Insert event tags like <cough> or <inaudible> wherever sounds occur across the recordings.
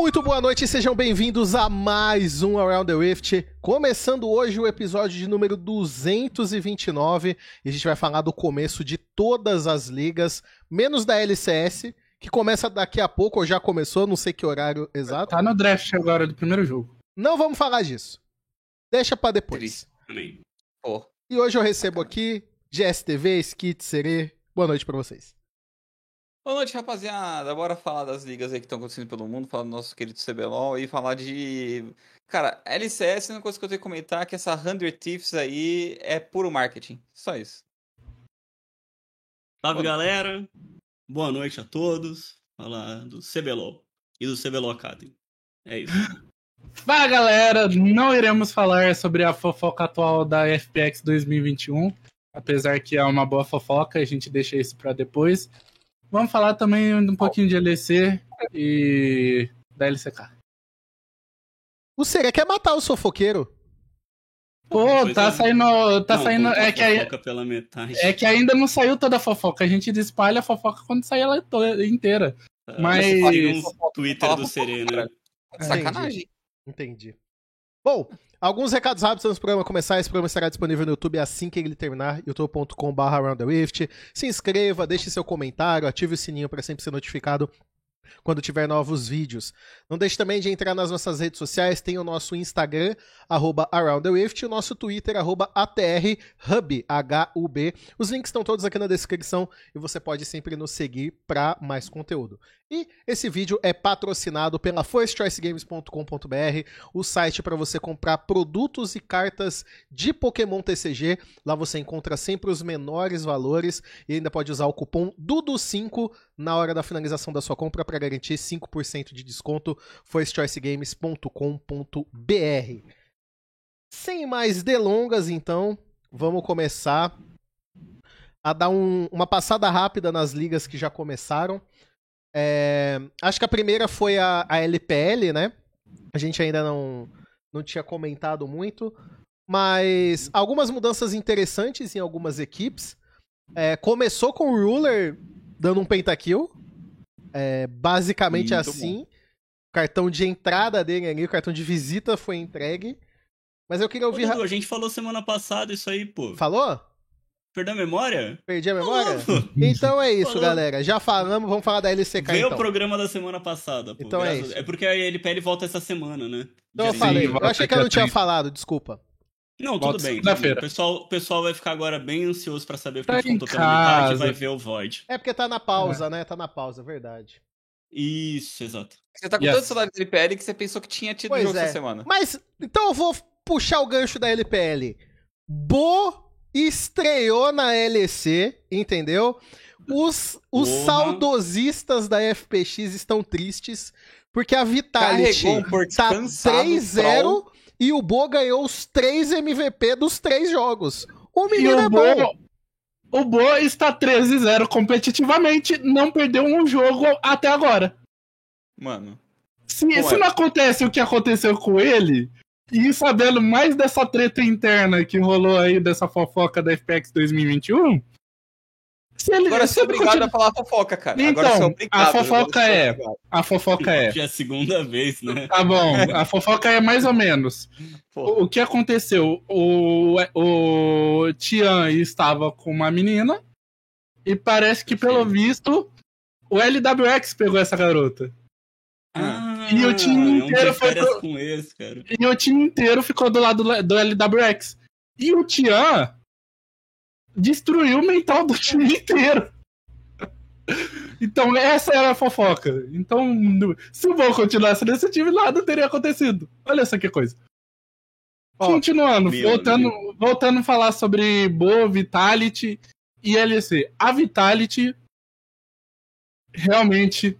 Muito boa noite e sejam bem-vindos a mais um Around the Rift. Começando hoje o episódio de número 229 e a gente vai falar do começo de todas as ligas, menos da LCS, que começa daqui a pouco ou já começou, não sei que horário exato. Tá no draft agora do primeiro jogo. Não vamos falar disso. Deixa pra depois. E hoje eu recebo aqui GSTV, Skit, Serê. Boa noite pra vocês. Boa noite, rapaziada. Bora falar das ligas aí que estão acontecendo pelo mundo, falar do nosso querido CBLOL e falar de. Cara, LCS, uma coisa que eu tenho que comentar é que essa 100 Thieves aí é puro marketing. Só isso. Salve, galera. Boa noite a todos. Falar do CBLOL e do CBLOL Academy. É isso. <laughs> Fala galera, não iremos falar sobre a fofoca atual da FPX 2021, apesar que é uma boa fofoca, a gente deixa isso pra depois. Vamos falar também um pouquinho de LEC e da LCK. O Serê quer matar o sofoqueiro. Pô, Pois tá é. saindo, tá Não, saindo, é que, aí- é que ainda não saiu toda a fofoca, a gente espalha a fofoca quando sair ela inteira. Ah, mas- Siga um Twitter do Serena. É, Sacanagem. Entendi. Bom, alguns recados rápidos antes do programa começar. Esse programa estará disponível no YouTube assim que ele terminar, youtube.com.br. Se inscreva, deixe seu comentário, ative o sininho para sempre ser notificado quando tiver novos vídeos. Não deixe também de entrar nas nossas redes sociais, tem o nosso Instagram, arroba Around the Rift, e o nosso Twitter, arroba ATRHub, H-U-B. Os links estão todos aqui na descrição e você pode sempre nos seguir para mais conteúdo. E esse vídeo é patrocinado pela firstchoicegames.com.br, o site para você comprar produtos e cartas de Pokémon TCG. Lá você encontra sempre os menores valores e ainda pode usar o cupom DUDU5 na hora da finalização da sua compra para garantir 5% de desconto. firstchoicegames.com.br. Sem mais delongas, então, vamos começar a dar um- uma passada rápida nas ligas que já começaram. É, acho que a primeira foi a, a LPL, né? A gente ainda não, não tinha comentado muito. Mas algumas mudanças interessantes em algumas equipes. É, começou com o Ruler dando um pentakill. É, basicamente Muito assim. O cartão de entrada dele ali, o cartão de visita foi entregue. Mas eu queria Ô, ouvir. Dudu, a gente falou semana passada isso aí, pô. Falou? Perdeu a memória? Perdi a memória? Falou. Então é isso, Falou. galera. Já falamos, vamos falar da LCK Veio então. o programa da semana passada, pô. Então é Graças- isso. É porque a LPL volta essa semana, né? Então eu falei. Sim, eu achei que eu não tinha falado, desculpa. Não, Volta tudo bem. O pessoal, o pessoal vai ficar agora bem ansioso pra saber Tá porque em faltou pela metade e vai ver o Void. É porque tá na pausa, né? Tá na pausa, verdade. Isso, exato. Você tá com Yes. tanto saudade da LPL que você pensou que tinha tido Pois jogo é. essa semana. Mas, então eu vou puxar o gancho da LPL. Bo estreou na LEC, entendeu? Os, os saudosistas da FPX estão tristes, porque a Vitality Carregou tá cansado, 3-0 e o Bo ganhou os 3 MVP dos 3 jogos. O E menino é o bom. Bo, o Bo está 13-0 competitivamente, não perdeu um jogo até agora. Mano. Se, Como se é? não acontece o que aconteceu com ele, e sabendo mais dessa treta interna que rolou aí, dessa fofoca da FPX 2021, se ele Agora você é obrigado continua- a falar fofoca, cara. Então, Agora você é a obrigado. fofoca agora você é- obrigado. A fofoca é. É a segunda vez, né? Tá bom, a fofoca é mais ou menos. O, o que aconteceu? O, o Tian estava com uma menina e parece que, pelo visto, o LWX pegou essa garota. Ah, E o time inteiro foi pro- com esse, cara. E o time inteiro ficou do lado do, do LWX. E o Tian destruiu o mental do time inteiro. Então, essa era a fofoca. Então, se o Bom continuasse nesse time, nada teria acontecido. Olha só que coisa. Ó, Continuando, meu voltando, voltando a falar sobre Bo, Vitality e LEC. A Vitality realmente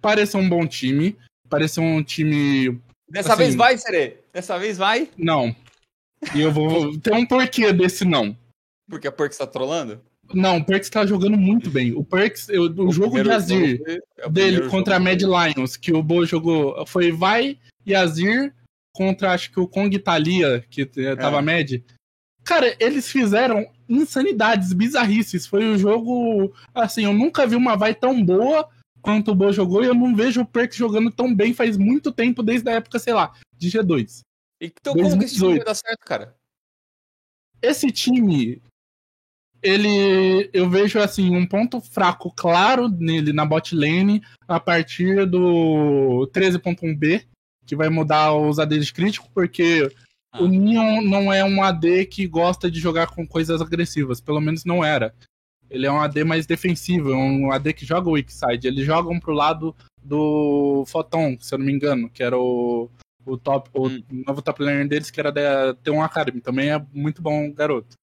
pareceu um bom time. Pareceu um time Dessa assim- vez vai, Serê. Dessa vez vai. Não. E eu vou. Tem um porquê desse não. Porque a Perks tá trolando? Não, o Perks tá jogando muito bem. O Perks, eu- o, jogo de Azir é o dele contra a Mad. Lions, que o Bo jogou, foi Vai e Azir contra acho que o Kong Italia, que eh, tava É. Mad. Cara, eles fizeram insanidades, bizarrices. Foi o jogo. Assim, eu nunca vi uma Vai tão boa quanto o Bo jogou e eu não vejo o Perks jogando tão bem faz muito tempo, desde a época, sei lá, de G2. Então como que esse time 2018. vai dar certo, cara? Esse time, ele eu vejo assim um ponto fraco claro nele na bot lane a partir do 13.1b, que vai mudar os ADs críticos, porque Ah. o Neon não é um AD que gosta de jogar com coisas agressivas, pelo menos não era. Ele é um AD mais defensivo, é um AD que joga o weak side. Eles jogam pro lado do Photon, se eu não me engano, que era o, o top, o Hum. novo top laner deles, que era da T1 Academy. Também é muito bom garoto.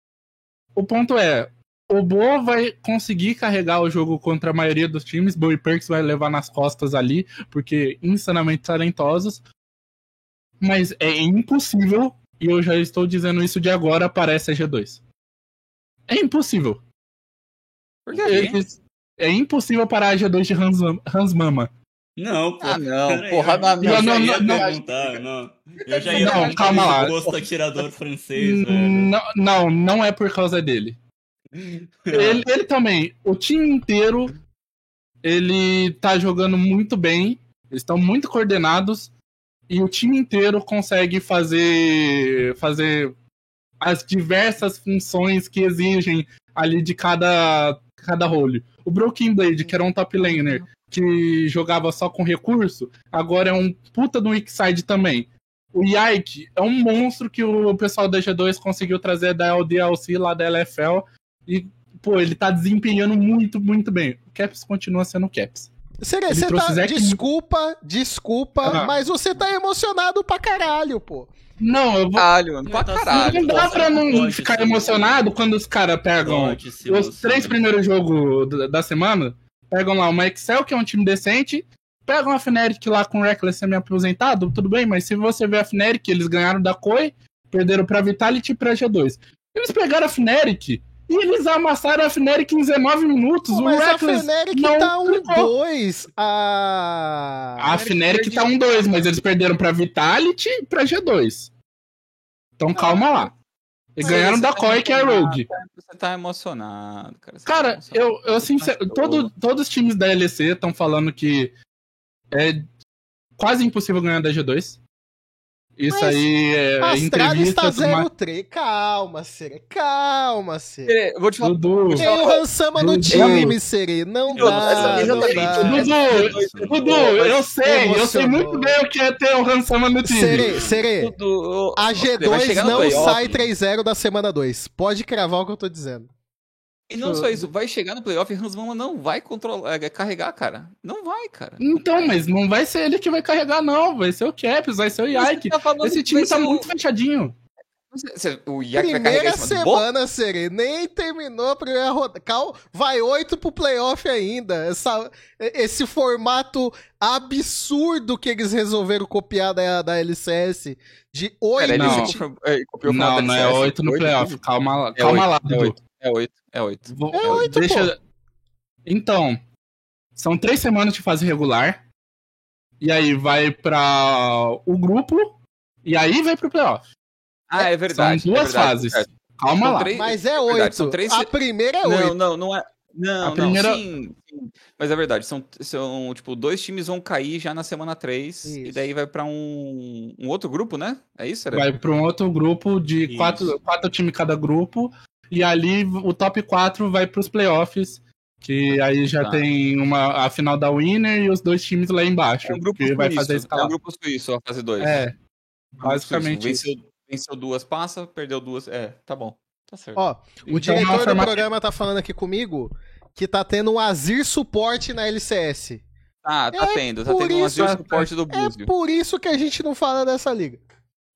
O ponto é, o Bo vai conseguir carregar o jogo contra a maioria dos times. Bo e Perks vai levar nas costas ali, porque insanamente talentosos. Mas é impossível, e eu já estou dizendo isso de agora para essa G2. É impossível. Por? Eles- é impossível parar a G2 de Hans, Hans Mama. Não, pô. Ah, não, porra, não, não, não, não, perguntar, não. Eu já ia Não, calma lá. gosto atirador francês. Não, não, não é por causa dele. <laughs> Ele, ele também, o time inteiro, ele tá jogando muito bem, eles estão muito coordenados e o time inteiro consegue fazer fazer as diversas funções que exigem ali de cada cada role. O Broken Blade, que era um top laner que jogava só com recurso, agora é um puta do weak side também. O Yike é um monstro que o pessoal da G2 conseguiu trazer da LDLC lá da LFL e pô, ele tá desempenhando muito, muito bem. O Caps continua sendo o Caps. Você, Ele você tá. Zac- Desculpa, desculpa, Ah. mas você tá emocionado pra caralho, pô. Não, eu vou. Caralho, mano, pra Tá caralho. não dá pra não pode ficar ser. emocionado quando os caras pegam os três primeiros jogos da semana. Pegam lá uma Excel, que é um time decente. Pegam a Fnatic lá com o Reckless semi-aposentado, tudo bem, mas se você ver a Fnatic, eles ganharam da Koi, perderam pra Vitality e pra G2. Eles pegaram a Fnatic e eles amassaram a Fnatic em 19 minutos. Pô, o mas a Reckless Fnatic não tá clicou. 1-2. A. A Fnatic tá um 2, mas eles perderam pra Vitality e pra G2. Então calma lá. E ganharam da tá Koi, que é a Rogue. Você tá emocionado, cara. Você tá Cara, emocionado. eu, eu sincero, todo, todos os times da LEC estão falando que é quase impossível ganhar da G2. Isso Mas aí é Astralis entrevista. tá tudo mais. 0-3. Calma, Sere. Calma, Sere. Eu vou te falar. Dudu, Tem o Hansama no time, Sere. Não dá. Não dá. Dudu, Dudu, eu sei, eu sei muito bem o que é ter o Hansama no time. Sere, Sere. A vai G2 chegar no não sai 3-0 da semana 2. Pode cravar o que eu tô dizendo. E não só isso, vai chegar no playoff e Hans Mama não vai controlar, é, carregar, cara. Não vai, cara. Então, mas não vai ser ele que vai carregar, não. Vai ser o Caps, vai ser o Yike. Você tá Esse time tá ser o- muito fechadinho. O Primeira semana, Sere. Nem terminou a primeira rodada. Cal, vai 8 pro playoff ainda. Essa, esse formato absurdo que eles resolveram copiar da, da LCS. De 8 ele Não. é, copiou o final Não, não é. 8 no Oito, playoff. Calma lá, É calma lá, oito, é oito, É 8, é 8. Vou- É oito, deixa... Então, são três semanas de fase regular. E aí vai pra o grupo. E aí vai pro playoff. Ah, é verdade. São duas é verdade, fases. certo. Calma São lá. três- Mas é 8. são três- A primeira é Não, 8. não, não é. Não, A primeira- não, sim, sim. Mas é verdade, são, são, tipo, dois times vão cair já na semana 3 e daí vai pra um, um outro grupo, né? É isso, era? Vai pra um outro grupo de Isso. quatro, quatro times cada grupo. E ali o top 4 vai pros playoffs. Que aí já Tá. tem uma, a final da Winner e os dois times lá embaixo. É um grupo que vai suíço, fazer a é um escala. grupo suíço, a fase 2. É, basicamente Venceu, venceu duas, passa, perdeu duas. É, tá bom. Tá certo. Ó, o Então, diretor é do formato- programa tá falando aqui comigo que tá tendo um Azir suporte na LCS. Ah, tá é tendo, tá tendo um azul suporte do É Búzio. por isso que a gente não fala dessa liga.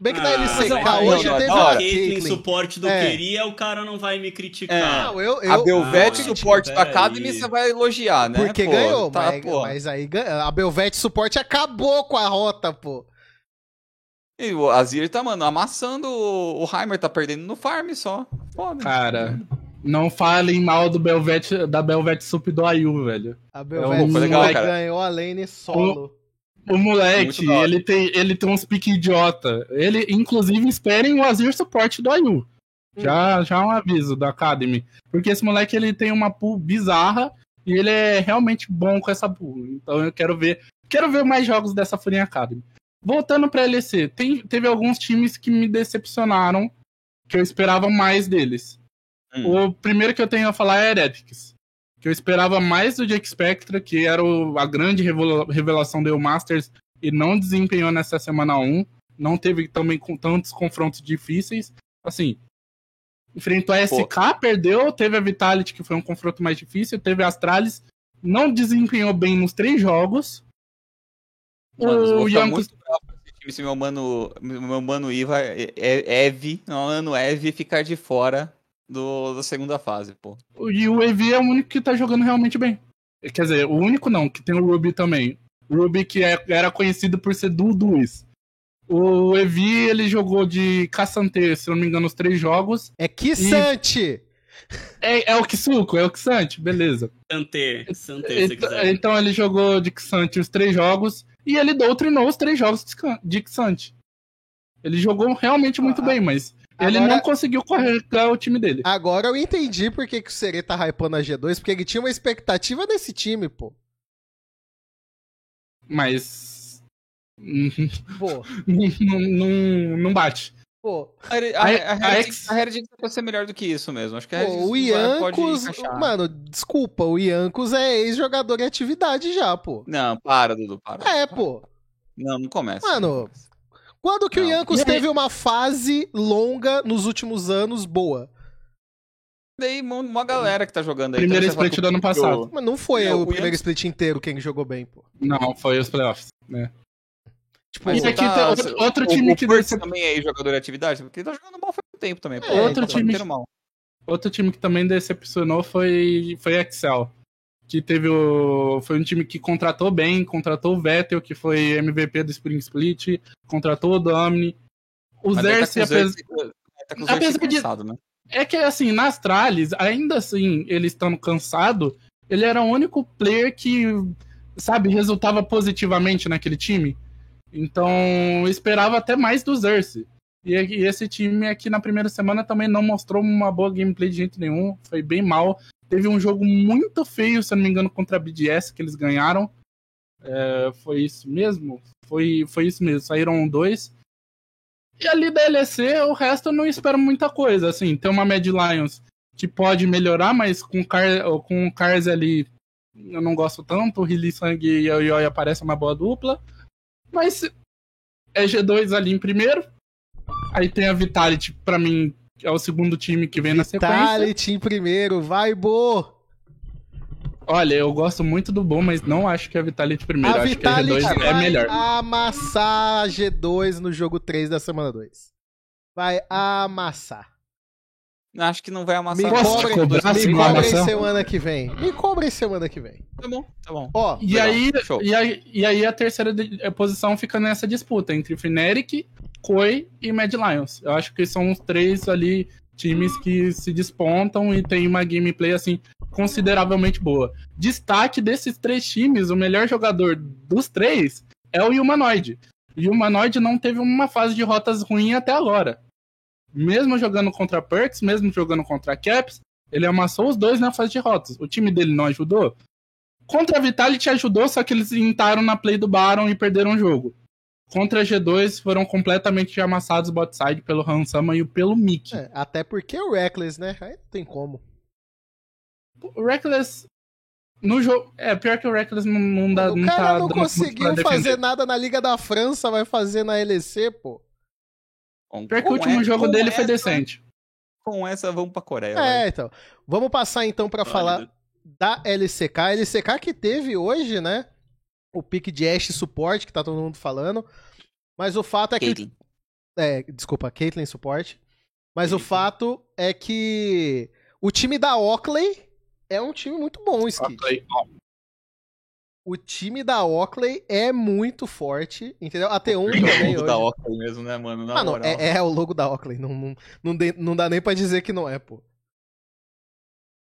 Bem que na Ah, LCK não, aí, hoje não, teve a. Caitlyn suporte do É. queria, o cara não vai me criticar. É. Não, eu, A eu, Belvete não, suporte da Academy você vai elogiar, né? porque pô? ganhou, tá, mas, pô. mas aí a Belvete suporte acabou com a rota, pô. E o Azir tá, mano, amassando. O Heimer tá perdendo no farm só. Foda. Cara, não falem mal do Belvete, da Belvete Sup do Ayu, velho. A um Belvete foi legal, suporte cara. ganhou a lane solo. O moleque, da hora. ele tem, ele tem uns piques idiota. Ele, inclusive, esperem o Azir suporte do Ayu. Hum. Já, já é um aviso da Academy. Porque esse moleque, ele tem uma pool bizarra. E ele é realmente bom com essa bull. Então eu quero ver. Quero ver mais jogos dessa Furinha Academy. Voltando pra LEC, tem, teve alguns times que me decepcionaram, que eu esperava mais deles. Hum. O primeiro que eu tenho a falar é Heretics. Que eu esperava mais do Jake Spectra, que era o- a grande revela- revelação do Masters e não desempenhou nessa semana 1. Não teve também com tantos confrontos difíceis. Assim, enfrentou a SK, perdeu. Teve a Vitality, que foi um confronto mais difícil. Teve a Astralis, não desempenhou bem nos três jogos. Mano, o esse time se meu mano, meu mano Iva, é, é, Eve, meu mano Eve ficar de fora do, da segunda fase, pô. E o EV é o único que tá jogando realmente bem. Quer dizer, o único não, que tem o Ruby também. O Ruby que é- era conhecido por ser do Duis. O EV, ele jogou de Caçante, se não me engano, os três jogos. É Kissante! É, é o Kisuko, é o Kisante, beleza. Sante, Sante, se Então, quiser. então ele jogou de Kisante os três jogos e ele doutrinou os três jogos de Kisante. Ele jogou realmente muito Ah, bem, mas ele agora- não conseguiu carregar o time dele. Agora eu entendi por que, que o Serê tá hypando a G2, porque ele tinha uma expectativa desse time, pô. Mas. Pô, <laughs> não, não, não bate. pô. A, a, A- pode ser melhor do que isso mesmo. Acho que a Pô, o Iancos. Mano, desculpa, o Iancos é ex-jogador em atividade já, pô. Não, para, Dudu, para. É, pô. Não, não começa. Mano, não começa. Quando que o Não. Iancos E aí? teve uma fase longa nos últimos anos boa? Daí uma- galera que tá jogando aí. Primeiro então split do ano o- passado. Mas não foi Não, o o primeiro split inteiro quem jogou bem, pô. Não, foi os playoffs, né? Tipo, E aqui tá- tem outro, outro o- time o que também é jogador de atividade, porque ele tá jogando mal faz um tempo também. pô. É, outro Tá time- mal. outro time que também decepcionou foi foi Excel. Que teve o. Foi um time que contratou bem, contratou o Vettel, que foi MVP do Spring Split, contratou o Domini. O tá apesar. Zerse- tá com os apesar de- cansado, né? É que assim, na Astralis, ainda assim, ele estando cansado, ele era o único player que, sabe, resultava positivamente naquele time. Então, eu esperava até mais do Zerse. E, e esse time aqui na primeira semana também não mostrou uma boa gameplay de jeito nenhum. Foi bem mal. Teve um jogo muito feio, se eu não me engano, contra a BDS que eles ganharam. É, foi isso mesmo? Foi, foi isso mesmo. Saíram dois. E ali da LEC, o resto eu não espero muita coisa. Assim, tem uma Mad Lions que pode melhorar, mas com Car com o Cars ali eu não gosto tanto. O Rili Sang e o Yoi aparecem uma boa dupla. Mas é G2 ali em primeiro. Aí tem a Vitality, pra mim, é o segundo time que vem na sequência. Vitality em primeiro, vai, Bo! Olha, eu gosto muito do bom, mas não acho que a Vitality primeiro. A acho que a Vitality G2 vai é melhor. amassar a G2 no jogo 3 da semana 2. Vai amassar. Acho que não vai Me amassar. Posso não. cobrem, cobrar me cobrem amassar? semana que vem. Me cobrem semana que vem. Tá bom, tá bom. Ó, E Legal, aí, show. e, aí, e aí a terceira de- posição fica nessa disputa entre Fnatic, Koi e Mad Lions. Eu acho que são os três ali times que se despontam e tem uma gameplay assim consideravelmente boa. Destaque desses três times, o melhor jogador dos três é o Humanoid. E o Humanoid não teve uma fase de rotas ruim até agora. Mesmo jogando contra Perks, mesmo jogando contra Caps, ele amassou os dois na fase de rotas. O time dele não ajudou? Contra a Vitality ajudou, só que eles entraram na play do Baron e perderam o jogo. Contra a G2 foram completamente amassados bot side pelo Hansama e pelo Mickey. é, até porque o Reckless, né? Aí não tem como. O Reckless. No jogo. É, pior que o Reckless não, não dá. o não cara tá não conseguiu fazer nada na Liga da França, vai fazer na LEC, pô. Bom, Pior que o com último essa- jogo com dele foi essa- decente. Com essa, vamos pra Coreia. É, então. Vamos passar então pra falar da LCK. A LCK que teve hoje, né? O pique de Ashe suporte, que tá todo mundo falando. Mas o fato é que. Caitlyn. É, desculpa, Caitlyn suporte. Mas o Caitlyn. fato é que o time da Oakley é um time muito bom, Skid. O time da Oakley é muito forte, entendeu? A T1 O também logo da hoje. Oakley mesmo, né, mano? Na Ah, não, moral. é, é o logo da Oakley. Não, não, não, não dá nem pra dizer que não é, pô.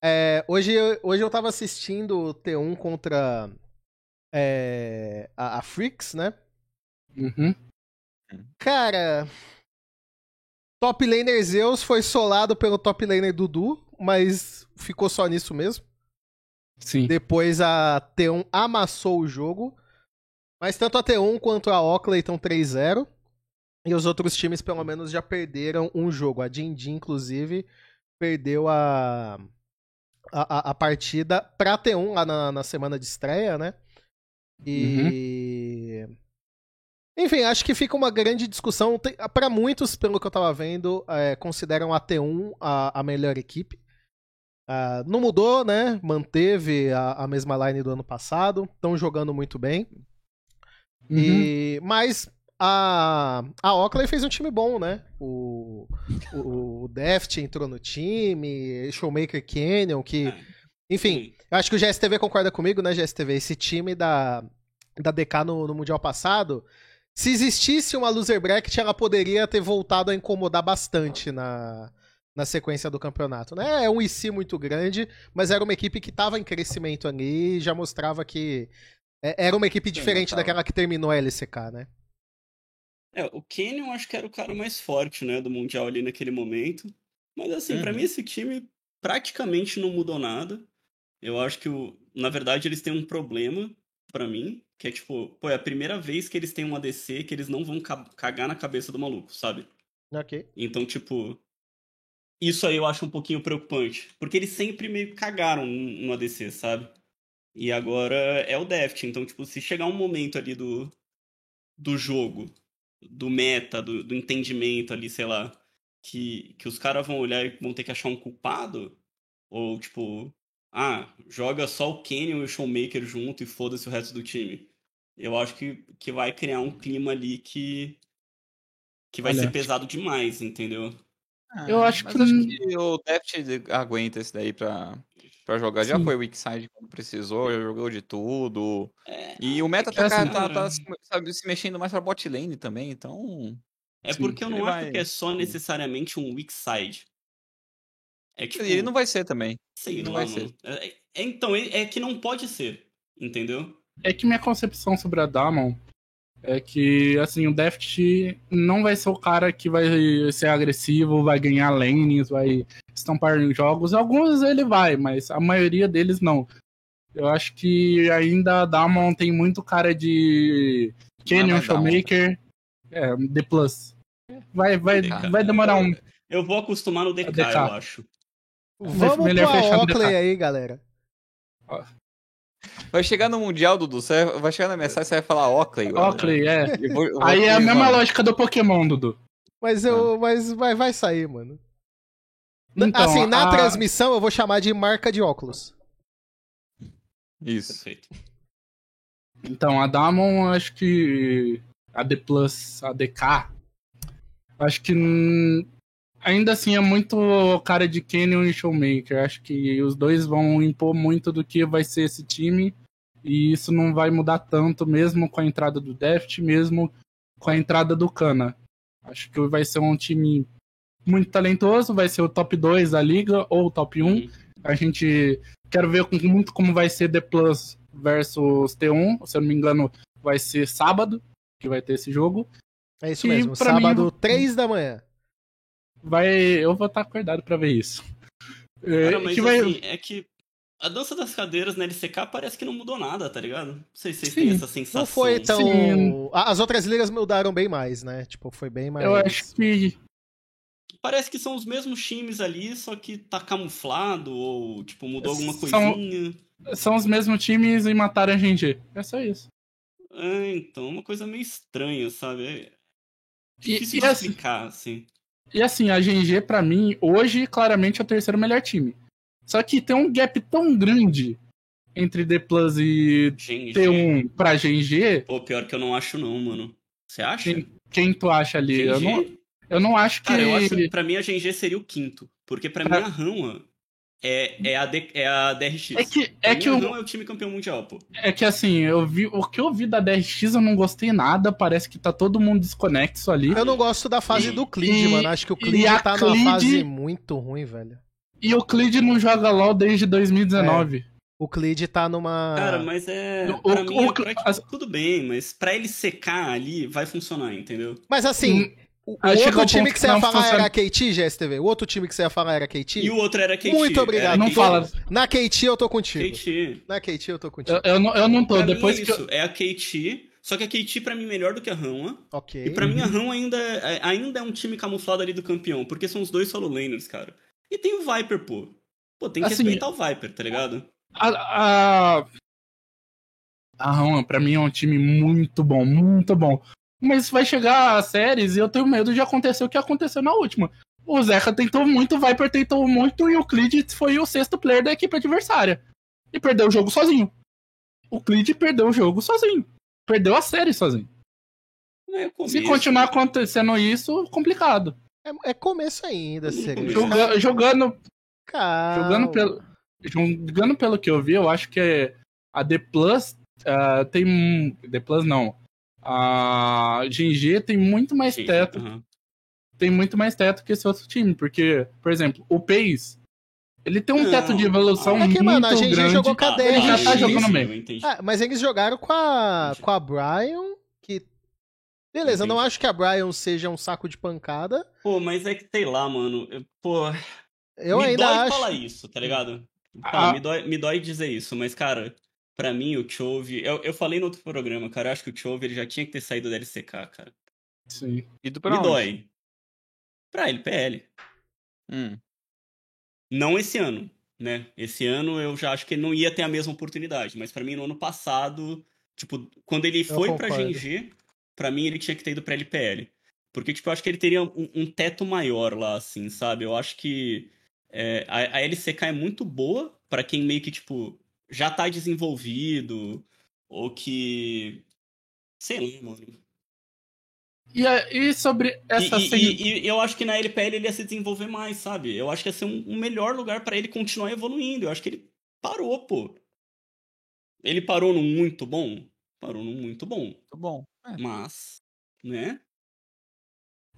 É, hoje, eu- hoje eu tava assistindo o T1 contra é, a, a Freaks, né? uhum. Cara. Top laner Zeus foi solado pelo top laner Dudu, mas ficou só nisso mesmo. Sim. Depois a T1 amassou o jogo. Mas tanto a T1 quanto a Oakley estão 3-0. E os outros times, pelo menos, já perderam um jogo. A Dindi, inclusive, perdeu a, a, a partida pra T1 lá na, na semana de estreia, né? E. Enfim, acho que fica uma grande discussão. Pra muitos, pelo que eu tava vendo, é, consideram a T1 a, a melhor equipe. Ah, não mudou, né? Manteve a, a mesma line do ano passado. Estão jogando muito bem. Uhum. E, mas a, a Oakley fez um time bom, né? O, o, o Deft entrou no time, Showmaker Canyon, que. Enfim, eu acho que o GSTV concorda comigo, né, GSTV? Esse time da, da DK no, no Mundial passado, se existisse uma loser bracket, ela poderia ter voltado a incomodar bastante na, na sequência do campeonato, né? É um IC muito grande, mas era uma equipe que estava em crescimento ali e já mostrava que é- era uma equipe diferente daquela que terminou a LCK, né? É, o Canyon acho que era o cara mais forte, né, do Mundial ali naquele momento. Mas assim, pra Uhum. mim esse time praticamente não mudou nada. Eu acho que, o... na verdade, eles têm um problema, pra mim, que é tipo, pô, é a primeira vez que eles têm um ADC que eles não vão ca- cagar na cabeça do maluco, sabe? Ok. Então, tipo, isso aí eu acho um pouquinho preocupante. Porque eles sempre meio que cagaram no no ADC, sabe? E agora é o Deft. Então, tipo, se chegar um momento ali do, do jogo, do meta, do, do entendimento ali, sei lá, que, que os caras vão olhar e vão ter que achar um culpado, ou tipo, ah, joga só o Canyon e o Showmaker junto e foda-se o resto do time. Eu acho que, que vai criar um clima ali que. que vai Olha. ser pesado demais, entendeu? Eu acho mas que- acho que o Deft aguenta esse daí pra, pra jogar. Já Sim. foi weak side quando precisou, já jogou de tudo. É, E o meta que tá, assim, tá, tá sabe, se mexendo mais pra bot lane também, então. É Sim, porque eu não acho vai- que é só necessariamente um weak side. É tipo, E ele não vai ser também. sei não lá, vai mano. É, é- então, é, é que não pode ser, entendeu? É que minha concepção sobre a Damon é que, assim, o Deft não vai ser o cara que vai ser agressivo, vai ganhar lanes, vai estampar em jogos. Alguns ele vai, mas a maioria deles não. Eu acho que ainda a Damon tem muito cara de Canyon, Damon. Showmaker, é, D+. Vai, vai, DK. vai demorar um... Eu vou acostumar no DK, DK. eu acho. Vamos melhor pra Oakley aí, galera. Vai chegar no Mundial, Dudu. Você vai chegar na mensagem e você vai falar Oakley. agora. Oakley, é. Eu vou- eu Aí é a mesma mano, lógica do Pokémon, Dudu. Mas eu. Mas vai, vai sair, mano. Então, assim, na a- transmissão eu vou chamar de marca de óculos. Isso. Perfeito. Então, a Damon, acho que a D+, a DK, acho que ainda assim é muito cara de Canyon e Showmaker. Acho que os dois vão impor muito do que vai ser esse time e isso não vai mudar tanto mesmo com a entrada do Deft, mesmo com a entrada do Kana. Acho que vai ser um time muito talentoso, vai ser o top 2 da liga ou o top 1. Uhum. A gente quero ver muito como vai ser The Plus versus T1. Se eu não me engano, vai ser sábado que vai ter esse jogo. É isso Que mesmo. pra mim- Sábado, 3 da manhã. Vai, eu vou estar acordado pra ver isso. É, Cara, mas que vai- assim, é que a dança das cadeiras na LCK parece que não mudou nada, tá ligado? Não sei se vocês Sim. têm essa sensação. Não foi tão. Sim. As outras ligas mudaram bem mais, né? Tipo, foi bem mais. Eu acho que Parece que são os mesmos times ali, só que tá camuflado ou, tipo, mudou alguma São- coisinha. são os mesmos times e mataram a GG. É só isso. É, então, uma coisa meio estranha, sabe? É E, difícil e de assim, explicar, assim. E assim, a GG, pra mim, hoje, claramente é o terceiro melhor time. Só que tem um gap tão grande entre D Plus e Gente, T1 pra GG. pô, pior que eu não acho não, mano. Você acha? Quem, quem tu acha ali? Eu não, eu não acho que. Cara, eu acho que pra mim a GG seria o quinto. Porque pra Pra- mim a Rama é, é, a, D, é a DRX. É que, é que a o, é o time campeão mundial, pô. É que assim, eu vi o que eu vi da DRX, eu não gostei nada. Parece que tá todo mundo desconexo ali. Eu não gosto da fase E- do Clid, e- mano. Acho que o Clid tá numa Clid- fase muito ruim, velho. E o Clid não joga LOL desde 2019. O Clid tá numa. Cara, mas é. O- pra o- mim, é o- pra, tipo, tudo bem, mas pra ele secar ali, vai funcionar, entendeu? Mas assim, O, outro time que você ia falar era a KT, GSTV? O outro time que você ia falar era a KT? E o outro era a KT. Muito obrigado. Não fala. Na KT eu tô contigo. KT. Na KT eu tô contigo. Eu, eu não, eu não tô. Pra Depois é que eu- isso, é a KT. Só que a KT pra mim é melhor do que a Rama. Ok. E pra mim a Rama ainda, é- ainda é um time camuflado ali do campeão, porque são os dois solo laners, cara. E tem o Viper, pô. Pô, tem que Assim, respeitar o Viper, tá ligado? A, a, a Roma, pra mim, é um time muito bom, muito bom. Mas vai chegar a séries e eu tenho medo de acontecer o que aconteceu na última. O Zeca tentou muito, o Viper tentou muito e o Clid foi o sexto player da equipe adversária. E perdeu o jogo sozinho. O Clid perdeu o jogo sozinho. Perdeu a série sozinho. É. Se continuar acontecendo isso, complicado. É, é começo ainda, Serena. Joga- jogando Calma. Jogando pelo, jogando pelo que eu vi, eu acho que a D Plus ah, tem. um- D Plus não. A GG tem muito mais Sim, teto. aham. Tem muito mais teto que esse outro time. Porque, por exemplo, o Pace. Ele tem um Não, teto de evolução é que, muito mano, a GG grande. jogou com a Ah. Ele já tá jogando entendi. Ah, mas eles jogaram com a, com a Brian, que. Beleza, eu não acho que a Brian seja um saco de pancada. Pô, mas é que sei lá, mano. eu- Pô, Eu me ainda dói acho. falar isso, tá ligado? Ah. Me, dói, me dói dizer isso, mas, cara, pra mim o Chove. Eu, eu falei no outro programa, cara, eu acho que o Chove ele já tinha que ter saído da LCK, cara. Sim. E do pra me onde? dói. Pra LPL. Hum. Não esse ano, né? Esse ano eu já acho que ele não ia ter a mesma oportunidade, mas pra mim no ano passado, tipo, quando ele foi pra concordo. GG, pra mim ele tinha que ter ido pra LPL. Porque, tipo, eu acho que ele teria um, um teto maior lá, assim, sabe? Eu acho que é, a, a LCK é muito boa pra quem meio que, tipo, já tá desenvolvido, ou que. Sei lá, mano. E, e sobre essa. E, e- e- e eu acho que na LPL ele ia se desenvolver mais, sabe? Eu acho que ia ser um, um melhor lugar pra ele continuar evoluindo. Eu acho que ele parou, pô. Ele parou num muito bom? Parou num muito bom. Muito bom. É. Mas, né?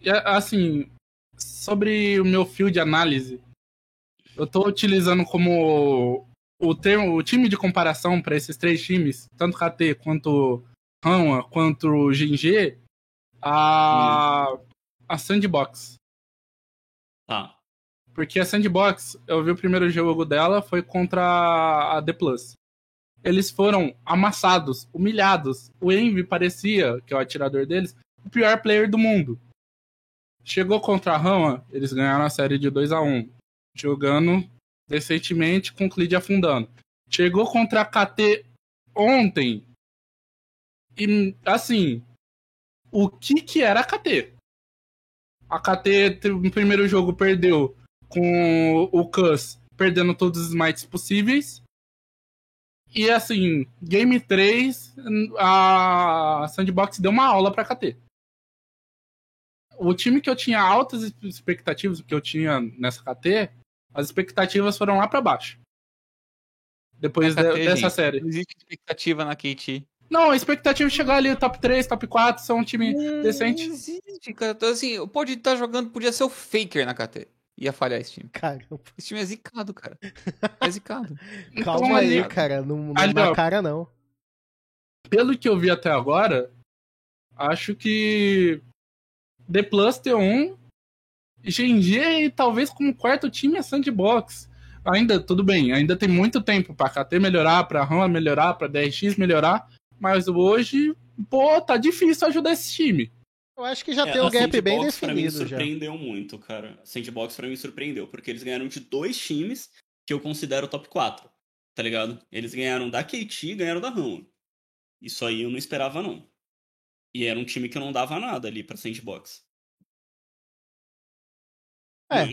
E, assim, sobre o meu fio de análise, eu tô utilizando como o termo, o time de comparação para esses três times, tanto KT quanto Rama, quanto GG, a, a Sandbox. Tá. Porque a Sandbox, eu vi o primeiro jogo dela, foi contra a The Plus. Eles foram amassados, humilhados. O Envy parecia, que é o atirador deles, o pior player do mundo. Chegou contra a Rama, eles ganharam a série de 2 a 1 Jogando decentemente com o Clid afundando. Chegou contra a KT ontem. E, assim, o que que era a KT? A KT no primeiro jogo perdeu com o Cus perdendo todos os smites possíveis. E assim, game 3, a Sandbox deu uma aula pra KT. O time que eu tinha altas expectativas, que eu tinha nessa KT, as expectativas foram lá pra baixo. Depois KT, de- dessa gente, série. Não existe expectativa na KT. Não, a expectativa é chegar ali top 3, top 4, são um time decente. Não existe, cara. Então, assim, pode estar jogando, podia ser o Faker na KT. Ia falhar esse time. Caramba. Esse time é zicado, cara. <laughs> É zicado. Calma Então, aí, ali, cara. Não, não ali, ó. cara, não. pelo que eu vi até agora, acho que The Plus T1, GG e talvez como quarto time a Sandbox. Ainda, tudo bem, ainda tem muito tempo pra KT melhorar, pra RAM melhorar, pra DRX melhorar, mas hoje, pô, tá difícil ajudar esse time. Eu acho que já É, tem um gap bem Sandbox pra mim definido já. surpreendeu muito, cara. Sandbox pra mim surpreendeu, porque eles ganharam de dois times que eu considero top 4, tá ligado? Eles ganharam da KT e ganharam da Rama. Isso aí eu não esperava, não. E era um time que eu não dava nada ali pra Sandbox. É.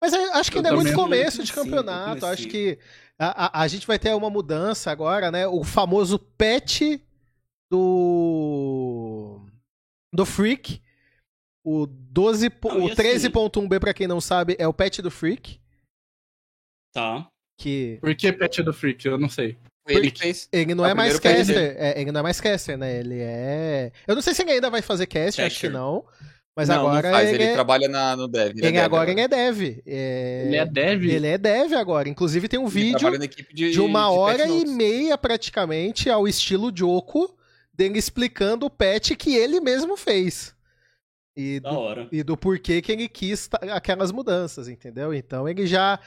Mas, acho que Eu ainda é muito começo de campeonato. Acho que a, a, a gente vai ter uma mudança agora, né? O famoso patch do. do Freak. O 12. po- Não, o assim- 13.1b, pra quem não sabe, é o patch do Freak. tá. Que Por que Pet do Freak? Eu não sei. Ele fez. ele não É é, o mais patch caster. É, ele não é mais caster, né? Ele é. Eu não sei se ele ainda vai fazer cast, acho que não. Mas não, agora não faz, ele, ele, é... trabalha na, no dev. Ele, ele é dev agora ele é dev. É... Ele é dev? Ele é dev agora. Inclusive tem um Ele vídeo trabalha na equipe de, de uma de hora e meia, praticamente, ao estilo Joko, dele explicando o patch que ele mesmo fez. E Da do, hora. e do porquê que ele quis aquelas mudanças, entendeu? Então ele já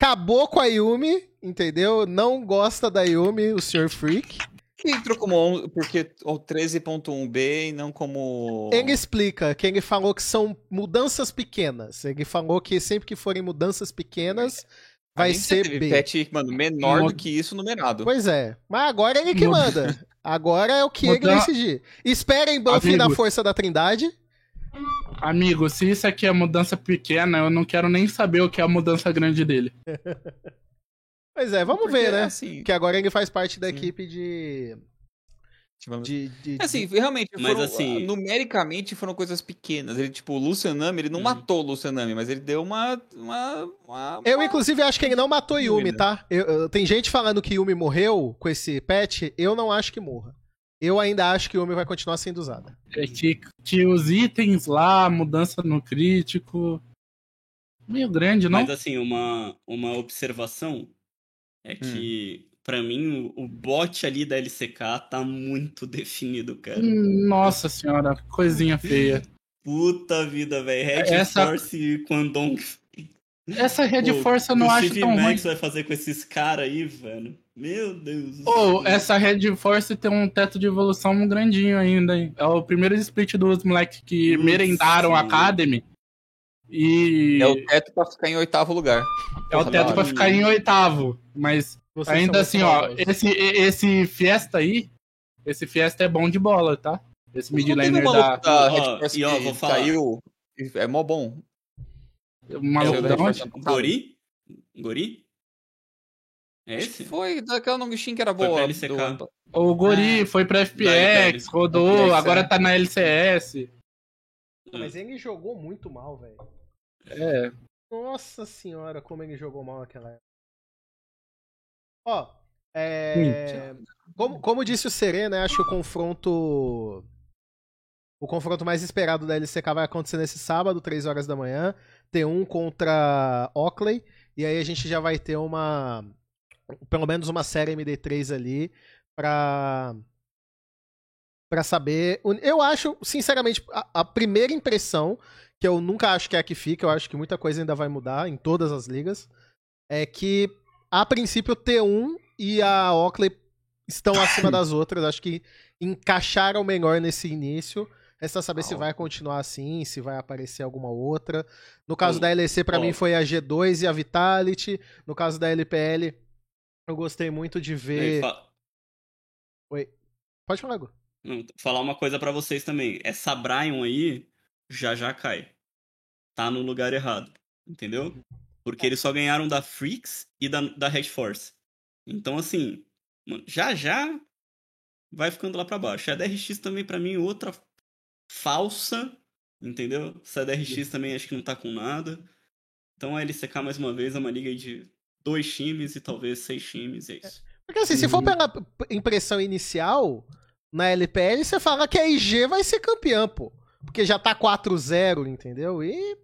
acabou com a Yumi, entendeu? Não gosta da Yumi, o Sr. Freak. Que entrou como 11, porque o 13.1b e não como. Ele explica que ele falou que são mudanças pequenas. Ele falou que sempre que forem mudanças pequenas, vai ser teve B. patch, mano, menor do que isso numerado. Pois é. Mas agora é ele que manda. <laughs> Agora é o que ele Muda- decidir. Esperem buff Amigo. na força da Trindade. Amigo, se isso aqui é mudança pequena, eu não quero nem saber o que é a mudança grande dele. <laughs> Pois é, vamos Porque, ver, né? Assim, Porque agora ele faz parte da Sim. equipe de. tivemos- de, de- Assim, realmente, Mas, foram, assim- ah, numericamente foram coisas pequenas. Ele, tipo, o Lucianami, ele não Uhum. matou o Lucianami, mas ele deu uma. uma, uma- Eu, uma- inclusive, acho que ele não matou Yumi, Dúvida. tá? Eu- eu- tem gente falando que Yumi morreu com esse patch. Eu não acho que morra. Eu ainda acho que Yumi vai continuar sendo usada. É que, que os itens lá, mudança no crítico. Meio grande, não? Mas assim, uma, uma observação é que, pra mim, o, o bot ali da LCK tá muito <laughs> definido, cara. Hum, Nossa senhora, coisinha feia. Puta vida, velho. Red Essa- Force e Kwandong. Essa Red Pô, Force eu não o acho Steve tão ruim. Max vai fazer com esses caras aí, velho. Meu Deus. Pô, céu. essa Red Force tem um teto de evolução grandinho ainda, hein? É o primeiro split dos moleques que Putz, merendaram a. Academy. E É o teto pra ficar em oitavo lugar. é o teto da pra hora. ficar em oitavo. Mas Vocês ainda assim, ó, esse, esse Fiesta aí, esse Fiesta é bom de bola, tá? Esse mid Não teve laner um da. da Ó, Red Force e ó, que vou falar. saiu. É mó bom. O maluco É o da onde? Ano passado. Gori? Gori? É esse? Foi daquela Nongshin que era boa. do- O Gori Ah, foi pra da FPX, rodou, FPX, agora é. tá na LCS. Mas ele jogou muito mal, velho. É. Nossa senhora, como ele jogou mal naquela época. Ó, é... como, como disse o Serena, acho que o confronto. O confronto mais esperado da LCK vai acontecer nesse sábado, 3 horas da manhã. T1 contra Oakley. E aí a gente já vai ter uma. Pelo menos uma série MD3 ali pra. Pra saber. Eu acho, sinceramente, a, a primeira impressão, que eu nunca acho que é a que fica, eu acho que muita coisa ainda vai mudar em todas as ligas, é que, a princípio, o T1 e a Oakley estão <coughs> acima das outras. Acho que encaixaram melhor nesse início. Resta saber se Ah, vai continuar assim, se vai aparecer alguma outra. No caso Ó, da LEC, pra ó. mim, foi a G2 e a Vitality. No caso da LPL, eu gostei muito de ver. fa- Pode falar, Gu. Não, falar uma coisa pra vocês também. Essa Brian aí já já cai. Tá no lugar errado. Entendeu? Porque eles só ganharam da Freaks e da, da Red Force. Então, assim, já já vai ficando lá pra baixo. A DRX também, pra mim, outra falsa. Entendeu? Essa DRX também acho que não tá com nada. Então a LCK, mais uma vez, é uma liga de dois times e talvez seis times. E é isso. Porque assim, se for Uhum. pela impressão inicial, na LPL, você fala que a IG vai ser campeã, pô. Porque já tá 4-0, entendeu? E.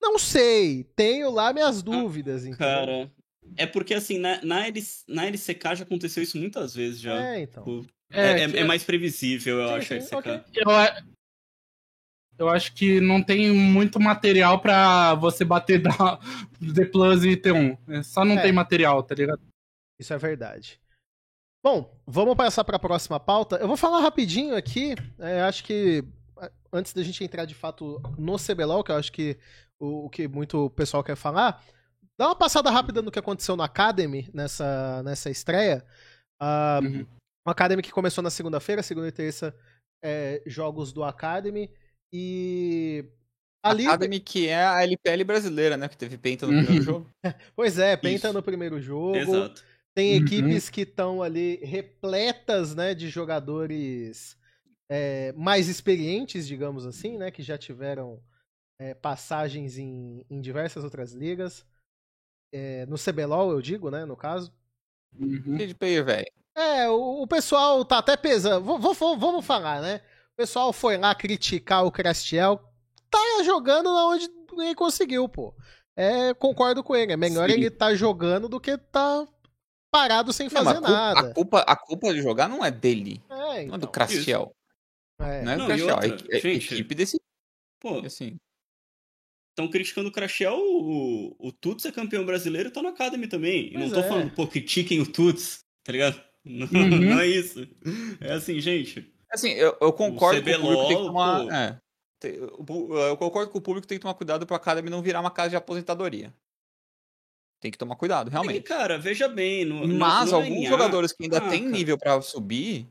Não sei. Tenho lá minhas dúvidas, entendeu? Cara, é porque assim, na, na, na LCK já aconteceu isso muitas vezes já. É, então. Tipo, É, É, é- é mais previsível, eu Sim, acho, a sim, LCK. ok. Eu, a- eu acho que não tem muito material pra você bater <laughs> da D Plus e T1. É, Só não É. tem material, tá ligado? Isso é verdade. Bom, vamos passar para a próxima pauta. Eu vou falar rapidinho aqui. é, acho que a- antes da gente entrar de fato no CBLOL, que eu acho que o, o que muito pessoal quer falar, dá uma passada rápida no que aconteceu no Academy nessa, nessa estreia. Ah, Uhum. O Academy que começou na segunda-feira, segunda e terça, é, jogos do Academy. E. Ali, Academy, que é a LPL brasileira, né? Que teve Penta no Uhum. primeiro jogo. <laughs> Pois é, Penta Isso. no primeiro jogo. Exato. Tem Uhum. equipes que estão ali repletas, né, de jogadores é, mais experientes, digamos assim, né, que já tiveram é, passagens em, em diversas outras ligas. É, no CBLOL, eu digo, né, no caso. Uhum. de player, velho. É, o, o pessoal tá até pesando. Vou- vou- vou- vamos falar, né? O pessoal foi lá criticar o Crastiel. Tá jogando onde ninguém conseguiu, pô. É, concordo com ele. É melhor Sim. ele tá jogando do que tá parado sem Não, fazer a culpa- nada. A culpa, a culpa de jogar não é dele, É, não é do então. Crastiel. É. Não é Não, o e Crashel, outra, é, é gente- equipe desse. Pô, Assim. estão criticando o Crashel, o, o Tuts é campeão brasileiro e tá no Academy também. E não tô é. falando, pô, critiquem o Tuts, tá ligado? Não, <laughs> Uhum. não é isso. É assim, gente. Assim, eu, eu concordo que o público tem que tomar. pô. é. Tem- eu concordo que o público tem que tomar cuidado pro Academy não virar uma casa de aposentadoria. Tem que tomar cuidado, E, realmente. cara, veja bem. No, Mas no alguns NA jogadores que ainda Ah, têm cara. nível pra subir,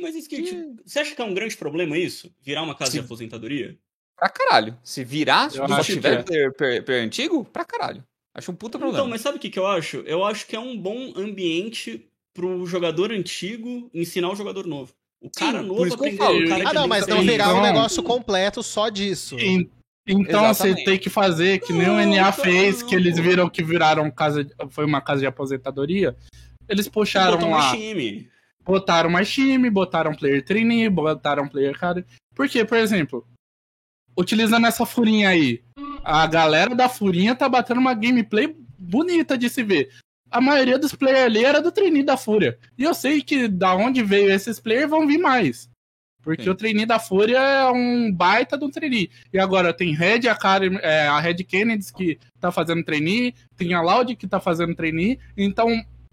Mas isso que, que- tipo, você acha que é um grande problema isso? Virar uma casa Sim. de aposentadoria? pra caralho. Se virar, se Eu só tiver é. player, player- player antigo, pra caralho. Acho um puta problema. Então, mas sabe o que, que eu acho? Eu acho que é um bom ambiente pro jogador antigo ensinar o jogador novo. O cara Sim, novo por isso que eu aprender, falo. o cara Ah, que não, mas não Sim, virar um então- negócio completo só disso. En- Então você Exatamente. tem que fazer que nem o Não, NA cara, fez, não, que eles viram que viraram casa, de- foi uma casa de aposentadoria. Eles puxaram lá, mais time. Botaram mais time, botaram player trainee, botaram player cara. Porque, por exemplo, utilizando essa furinha aí, a galera da furinha tá batendo uma gameplay bonita de se ver. A maioria dos players ali era do trainee da Fúria. E eu sei que da onde veio esses players vão vir mais. Porque Sim. o trainee da Fúria é um baita de um trainee. E agora tem Red Academy, é, a Red Kennedy que tá fazendo trainee, tem a Loud que tá fazendo trainee. Então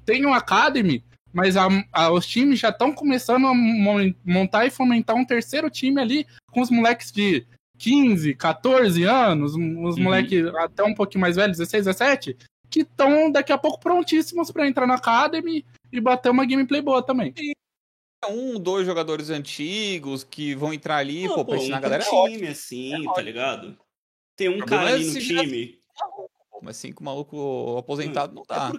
tem um Academy, mas a- a- os times já estão começando a mon- montar e fomentar um terceiro time ali com os moleques de 15, 14 anos, os Uhum. moleques até um pouquinho mais velhos, 16, 17, que estão daqui a pouco prontíssimos pra entrar na Academy e bater uma gameplay boa também. Um, dois jogadores antigos que vão entrar ali, Não, pô, pra pô, ensinar a um galera é time ótimo. assim, É tá ligado? Tem um cara é ali no time. Pô, Mas cinco maluco aposentado não É, dá.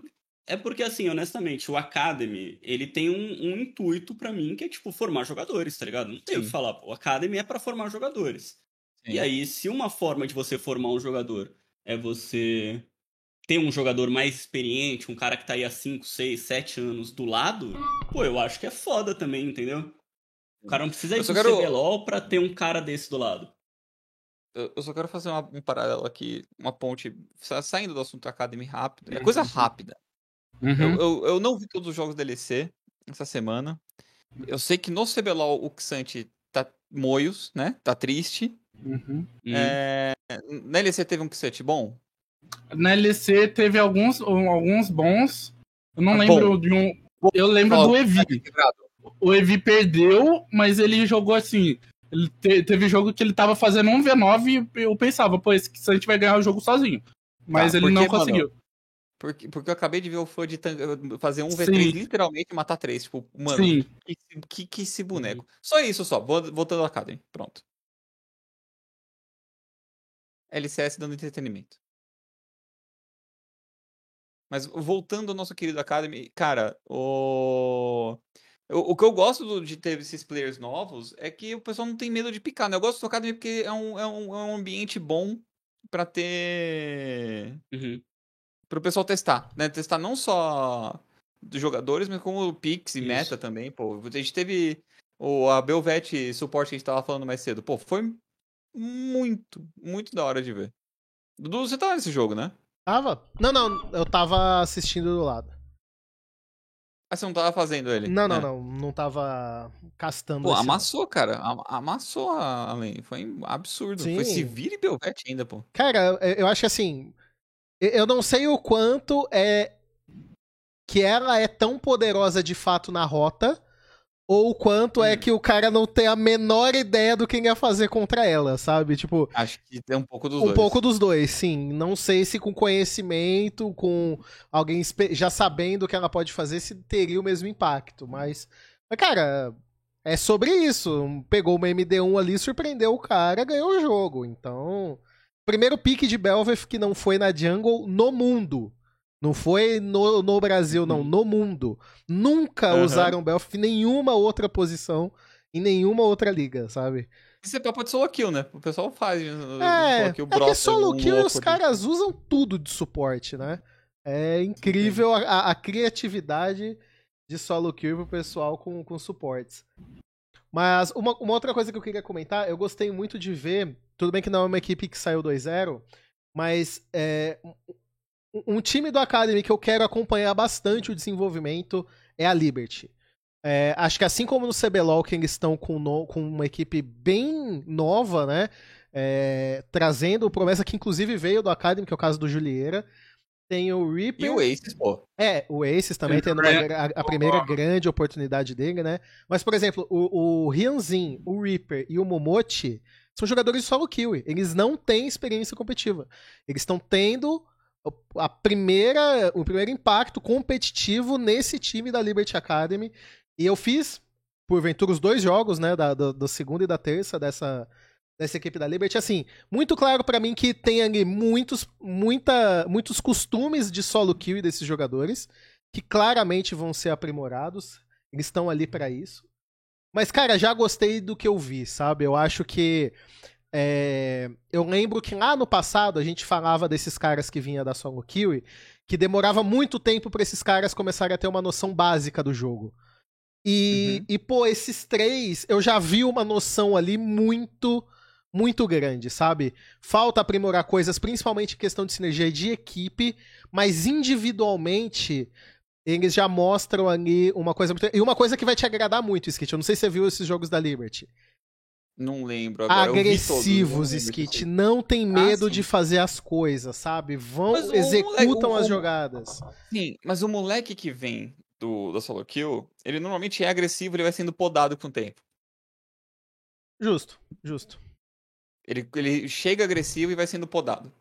É porque, assim, honestamente, o Academy, ele tem um, um intuito pra mim que é, tipo, formar jogadores, tá ligado? Não tem o que falar. pô. O Academy é pra formar jogadores. Sim. E aí, se uma forma de você formar um jogador é você ter um jogador mais experiente, um cara que tá aí há 5, 6, 7 anos do lado, pô, eu acho que é foda também, entendeu? O cara não precisa ir pro quero- CBLOL pra ter um cara desse do lado. Eu só quero fazer uma, um paralelo aqui, uma ponte, sa- saindo do assunto Academy rápido. É coisa rápida. Uhum. Eu, eu, eu não vi todos os jogos da LEC essa semana. Eu sei que no CBLOL o Xante tá moios, né? Tá triste. Uhum. Hum. É, Na LEC teve um Xante bom? Na LEC teve alguns, alguns bons. Eu não Ah, lembro de um. Eu lembro do Evi. Quebrado. O Evi perdeu, mas ele jogou assim. Ele te- teve jogo que ele tava fazendo um V9 e eu pensava, pô, esse Santi vai ganhar o jogo sozinho. Mas Tá, ele porque, não mano, conseguiu. Porque, porque eu acabei de ver o fã de fazer um Sim. V3 literalmente e matar três. Tipo, mano, Sim. que, que, que esse boneco. Só isso só, vo- voltando ao Academy. Pronto. LCS dando entretenimento. Mas voltando ao nosso querido Academy, cara, o. O, que eu gosto do- de ter esses players novos é que o pessoal não tem medo de picar, né? Eu gosto do Academy porque é um, é um, é um ambiente bom pra ter Uhum. Para o pessoal testar, né? Testar não só dos jogadores, mas como o Pix e Isso. Meta também, pô. A gente teve o a Belvet suporte que a gente tava falando mais cedo. Pô, foi muito, muito da hora de ver. Dudu, você tava nesse jogo, né? Tava? Não, não, eu tava assistindo do lado. Ah, você não tava fazendo ele? Não, não, né? não. Não tava castando. Pô, não. amassou, cara. Am- Amassou a lane. Foi absurdo. Foi Sim. Sivir e Belvet ainda, pô. Cara, eu acho que assim. Eu- não sei o quanto é. Que ela é tão poderosa de fato na rota. Ou o quanto é Hum. que o cara não tem a menor ideia do que ia fazer contra ela, sabe? Tipo, Acho que tem um pouco dos um dois. pouco dos dois, sim. Não sei se com conhecimento, com alguém já sabendo o que ela pode fazer, se teria o mesmo impacto. Mas, mas, cara, é sobre isso. Pegou uma MD1 ali, surpreendeu o cara, ganhou o jogo. Então, primeiro pique de Belveth que não foi na jungle no mundo. Não foi no, no Brasil, não, no mundo. Nunca Aham. usaram Belveth em nenhuma outra posição, em nenhuma outra liga, sabe? Isso é papo de solo kill, né? O pessoal faz. uh, É, solo kill, é que solo um kill louco os caras usam tudo de suporte, né? É incrível a, a- a criatividade de solo kill pro pessoal com, com suportes. Mas uma, uma outra coisa que eu queria comentar, eu gostei muito de ver, tudo bem que não é uma equipe que saiu 2-0, mas é, um- time do Academy que eu quero acompanhar bastante o desenvolvimento é a Liberty. É, acho que assim como no CBLOL, que eles estão com, no- com uma equipe bem nova, né? É, trazendo promessa que inclusive veio do Academy, que é o caso do Julieira. Tem o Reaper. E o Aces, pô. É, o Aces também tendo é- a, a primeira grande oportunidade dele, né? Mas, por exemplo, o, o Hyunzin, o Reaper e o Momochi são jogadores de solo kill. Eles não têm experiência competitiva. Eles estão tendo a primeira, o primeiro impacto competitivo nesse time da Liberty Academy. E eu fiz, porventura, os dois jogos, né? Da, do, do segundo e da terça dessa, dessa equipe da Liberty. Assim, muito claro pra mim que tem ali muitos, muita, muitos costumes de solo kill desses jogadores, que claramente vão ser aprimorados. Eles estão ali pra isso. Mas, cara, já gostei do que eu vi, sabe? Eu acho que. é, eu lembro que lá no passado a gente falava desses caras que vinha da solo kill, que demorava muito tempo pra esses caras começarem a ter uma noção básica do jogo. E, Uhum. e, pô, esses três, eu já vi uma noção ali muito, muito grande, sabe? Falta aprimorar coisas, principalmente em questão de sinergia de equipe, mas individualmente eles já mostram ali uma coisa muito... E uma coisa que vai te agradar muito, Skit. Eu não sei se você viu esses jogos da Liberty. Não lembro agora. Agressivos, Skit. Não tem medo sim. de fazer as coisas, sabe? Vão, Mas executam moleque- o- as jogadas. Sim, mas o moleque que vem do, da solo kill, ele normalmente é agressivo, ele vai sendo podado com o tempo. Justo, justo. Ele, ele chega agressivo e vai sendo podado.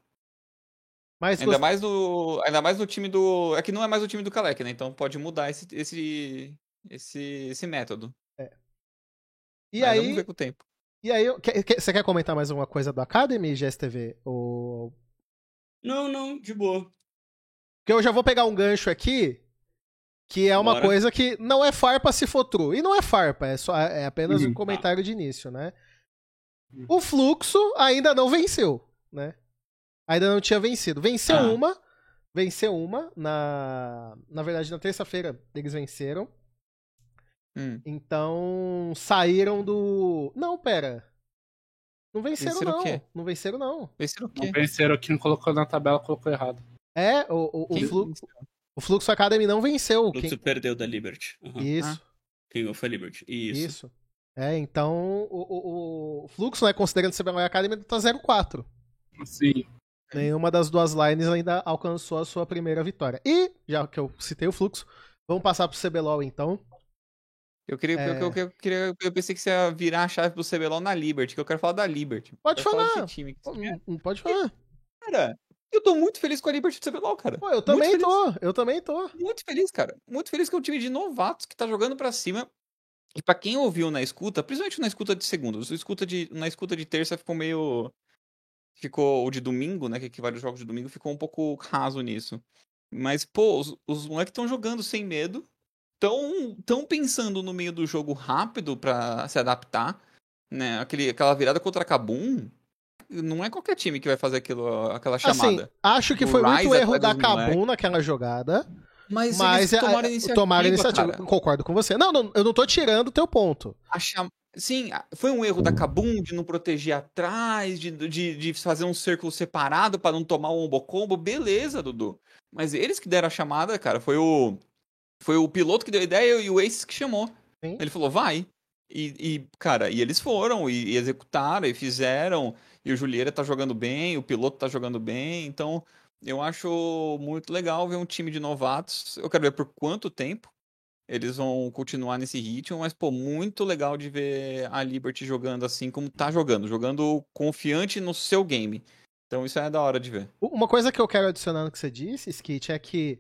Mas Ainda gost- mais no, ainda mais no time do. É que não é mais o time do Kalec, né? Então pode mudar esse, esse, esse, esse método. E Mas aí, Vamos ver com o tempo. E aí, quer- quer- você quer comentar mais alguma coisa do Academy, GSTV? Ou... Não, não, de boa. Porque eu já vou pegar um gancho aqui, que é uma Bora. coisa que não é farpa se for true. E não é farpa, é, só, é apenas um Uhum. comentário de início, né? O fluxo ainda não venceu, né? Ainda não tinha vencido. Venceu Ah. uma, venceu uma, na, na verdade na terça-feira eles venceram. Hum. Então saíram do... Não, pera. Não venceram, Venceram o não. quê? Não venceram não. Venceram o Não quê? venceram aqui, não colocou na tabela, colocou errado. É, o, o, o, Flu- o Fluxo Academy não venceu. O Fluxo Quem- perdeu da Liberty. Aham. Isso, Quem ganhou foi a Liberty. Isso. isso. É, então o, o, o Fluxo, né, considerando o CBLOL Academy, tá 0-4. Sim. Nenhuma das duas lines ainda alcançou a sua primeira vitória. E, já que eu citei o Fluxo, vamos passar pro CBLOL então. Eu queria, É. eu, eu, eu queria, eu pensei que você ia virar a chave pro CBLOL na Liberty, que eu quero falar da Liberty. Pode falar. desse time que não Pode falar. Cara, eu tô muito feliz com a Liberty do CBLOL, cara. Pô, eu também tô, eu também tô. Muito feliz, cara. Muito feliz que é um time de novatos que tá jogando pra cima. E pra quem ouviu na escuta, principalmente na escuta de segunda, o escuta de, na escuta de terça ficou meio. Ficou o de domingo, né? Que equivale aos jogos de domingo, ficou um pouco raso nisso. Mas, pô, os, os moleques estão jogando sem medo. Tão, tão pensando no meio do jogo rápido pra se adaptar. Né? Aquele, aquela virada contra a Kabum. Não é qualquer time que vai fazer aquilo, aquela Assim, chamada. acho que Do foi muito Ryze erro da. Kabum naquela jogada. mas Mas eles é- tomaram é- iniciativa. tomaram iniciativa. Concordo com você. Não, não, eu não tô tirando o teu ponto. a cham- Sim, foi um erro da Kabum de não proteger atrás, de, de, de fazer um círculo separado pra não tomar o ombo combo. Beleza, Dudu. Mas eles que deram a chamada, cara, foi o. Foi o piloto que deu a ideia e o Ace que chamou. Sim. Ele falou, vai. E, e, cara, e eles foram, e, e executaram, e fizeram. E o Julieira tá jogando bem, o piloto tá jogando bem. Então, eu acho muito legal ver um time de novatos. Eu quero ver por quanto tempo eles vão continuar nesse ritmo, mas, pô, muito legal de ver a Liberty jogando assim como tá jogando, jogando confiante no seu game. Então isso é da hora de ver. Uma coisa que eu quero adicionar no que você disse, Skit, é que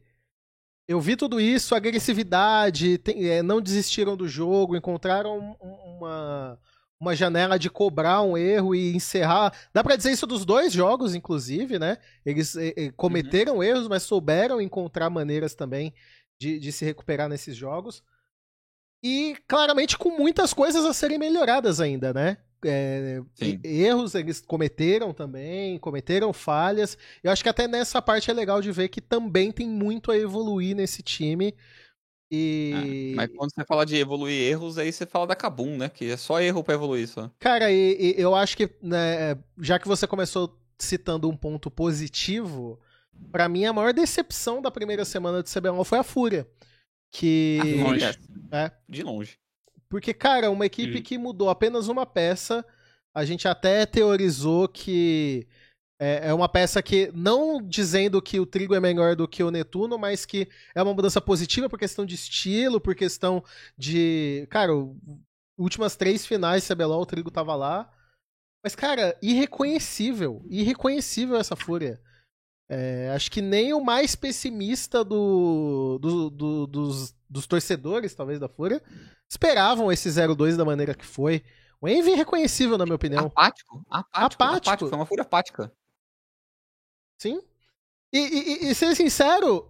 eu vi tudo isso, agressividade, tem- é, não desistiram do jogo, encontraram um- uma, uma janela de cobrar um erro e encerrar. Dá pra dizer isso dos dois jogos, inclusive, né? Eles eh, eh, cometeram erros, mas souberam encontrar maneiras também de, de se recuperar nesses jogos. E claramente com muitas coisas a serem melhoradas ainda, né? É, erros eles cometeram também, cometeram falhas. Eu acho que até nessa parte é legal de ver que também tem muito a evoluir nesse time. E. É, mas quando você fala de evoluir erros, aí você fala da Kabum, né? Que é só erro pra evoluir só. Cara, e, e eu acho que, né, já que você começou citando um ponto positivo, pra mim a maior decepção da primeira semana de CBLOL foi a Fúria. Que. De longe. É. De longe. Porque, cara, uma equipe Hum. que mudou apenas uma peça, a gente até teorizou que é, é uma peça que, não dizendo que o Trigo é melhor do que o Netuno, mas que é uma mudança positiva por questão de estilo, por questão de. Cara, últimas três finais CBLOL, o Trigo tava lá. Mas, cara, irreconhecível. Irreconhecível essa fúria. É, acho que nem o mais pessimista do, do- do- dos, dos torcedores, talvez, da Fúria, esperavam esse 0-2 da maneira que foi. O Envy é irreconhecível, na minha opinião. Apático? Apático. Apático. apático. Foi uma fúria apática. Sim. E, e- e- e ser sincero,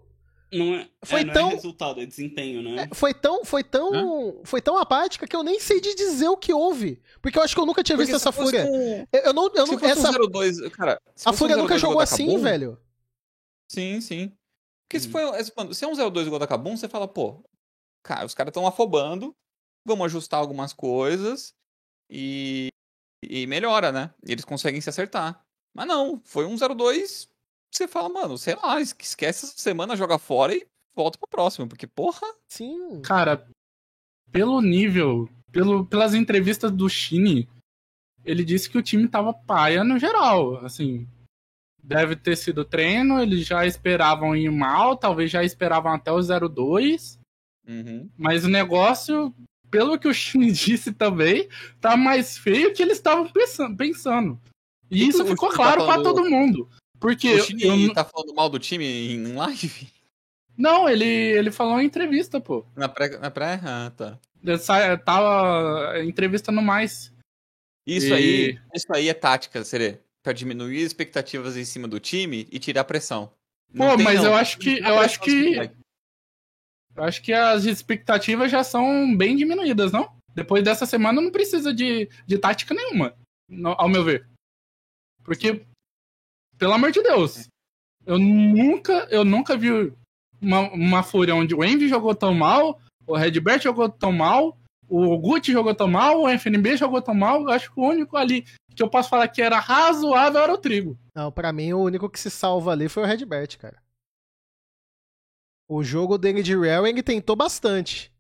Não é, Foi é, não tão- é resultado, é desempenho, né? é, foi tão, foi tão, foi tão apática que eu nem sei de dizer o que houve. Porque eu acho que eu nunca tinha Porque visto essa fúria. um- Eu, eu não, eu se não, fosse essa, um 0-2, cara. se a fosse um Fúria nunca 0-2 jogou assim, velho. Sim, sim. Porque se, Hum. foi, mano, se é um 0-2 igual da Kabum, você fala, pô, cara, os caras estão afobando, vamos ajustar algumas coisas e, e melhora, né? E eles conseguem se acertar. Mas não, foi um 0-2, você fala, mano, sei lá, es- esquece essa semana, joga fora e volta pro próximo, porque, porra, Sim. Cara, pelo nível, pelo, pelas entrevistas do Shine, ele disse que o time tava paia no geral. Assim, deve ter sido treino, eles já esperavam ir mal, talvez já esperavam até o 0-2. uhum. Mas o negócio, pelo que o Shine <laughs> disse também, tá mais feio que eles estavam pensando. E isso o ficou Shine tá claro pra falando- todo mundo. Porque o Chile eu tá falando mal do time em live? não, ele, ele falou em entrevista, pô. Na pré? Na pré? Ah, tá. Ele sa- tava entrevistando mais. Isso E- aí, isso aí é tática, Serê. Pra diminuir as expectativas em cima do time e tirar pressão. Pô, tem, mas não. eu acho que eu acho que eu acho que as expectativas já são bem diminuídas, não? Depois dessa semana não precisa de, de tática nenhuma, ao meu ver. Porque pelo amor de Deus, eu nunca eu nunca vi uma, uma fúria onde o Envy jogou tão mal, o Redbert jogou tão mal, o Gucci jogou tão mal, o FNB jogou tão mal. Eu acho que o único ali que eu posso falar que era razoável era o Trigo. Não, pra mim o único que se salva ali foi o Redbert, cara. O jogo dele de Rewing tentou bastante.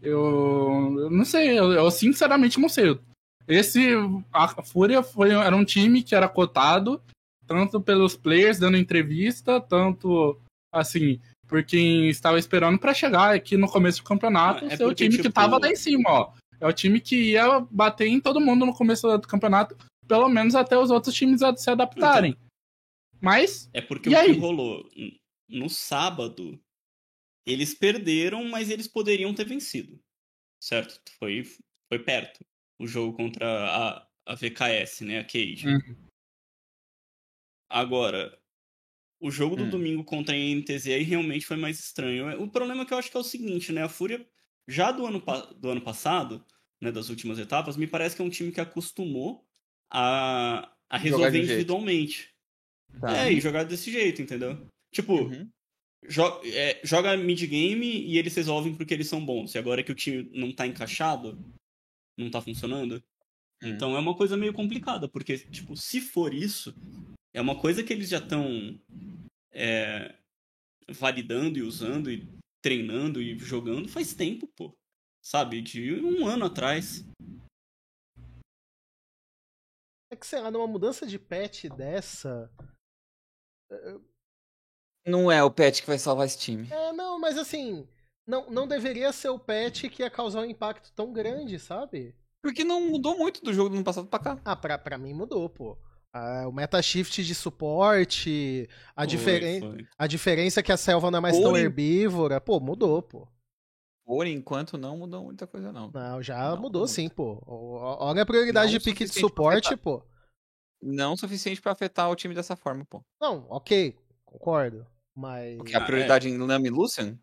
Eu, eu não sei, eu, eu sinceramente não sei. Esse a Fúria foi, era um time que era cotado tanto pelos players dando entrevista, tanto assim, por quem estava esperando pra chegar aqui no começo do campeonato, Ah, é ser o porque, time que tipo, tava lá em cima, ó. É o time que ia bater em todo mundo no começo do campeonato, pelo menos até os outros times se adaptarem. Mas É porque o aí? que rolou no sábado, eles perderam, mas eles poderiam ter vencido. Certo? Foi, foi perto. O jogo contra a, a VKS, né? A Cage. Uhum. Agora, o jogo do Hum. domingo contra a NTZ aí realmente foi mais estranho. O problema é que eu acho que é o seguinte, né? A Fúria, já do ano, do ano passado, né, das últimas etapas, me parece que é um time que acostumou a, a resolver individualmente. Tá. É, e jogar desse jeito, entendeu? Tipo, Uhum. jo- é, joga mid-game e eles resolvem porque eles são bons. E agora que o time não tá encaixado, não tá funcionando. Hum. Então é uma coisa meio complicada, porque, tipo, se for isso, é uma coisa que eles já estão validando e usando e treinando e jogando faz tempo, pô. Sabe? De um ano atrás. É que, sei lá, numa mudança de patch dessa. Não é o Pet que vai salvar esse time. É, não, mas assim. Não, não deveria ser o patch que ia causar um impacto tão grande, sabe? Porque não mudou muito do jogo do ano passado pra cá. Ah, pra, pra mim mudou, pô. Ah, o meta shift de suporte, a, Foi, diferen... foi. a diferença é que a selva não é mais tão Porém- herbívora. Pô, mudou, pô. Por enquanto não mudou muita coisa, não. Não, já Não, mudou não. sim, pô. Olha a prioridade Não de pique de suporte, pô. Não o suficiente pra afetar o time dessa forma, pô. Não, ok, concordo. Mas. Porque a Ah, é. prioridade em Nami Lucian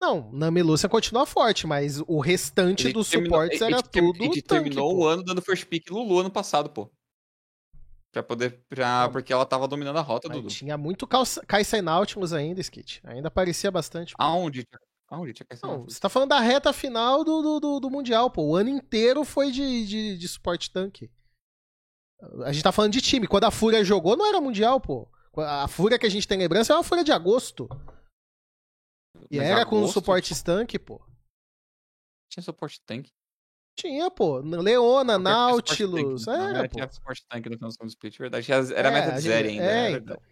Não, Nami Lucian continua forte, mas o restante ele dos terminou- suportes ele era termi- tudo. ele tanque, terminou pô. o ano dando first pick Lulu ano passado, pô. Pra poder. Pra, porque ela tava dominando a rota, Dudu. tinha muito Kaisai Nautilus ainda, Skit. Ainda aparecia bastante. pô. Aonde? Aonde tinha ser? Não, você tá falando da reta final do, do, do, do Mundial, pô. O ano inteiro foi de, de, de suporte tanque. A gente tá falando de time. Quando a Fúria jogou, não era Mundial, pô. A fúria que a gente tem lembrança é uma fúria de agosto. E Mas era com o agosto, suporte tanque, pô. Tinha suporte tank. Tinha, pô. Leona, Qualquer Nautilus. tank. Não, É, era- pô. Tinha suporte tank no split, verdade. Era É, meta a de gente- zero ainda. É, era então. verdade.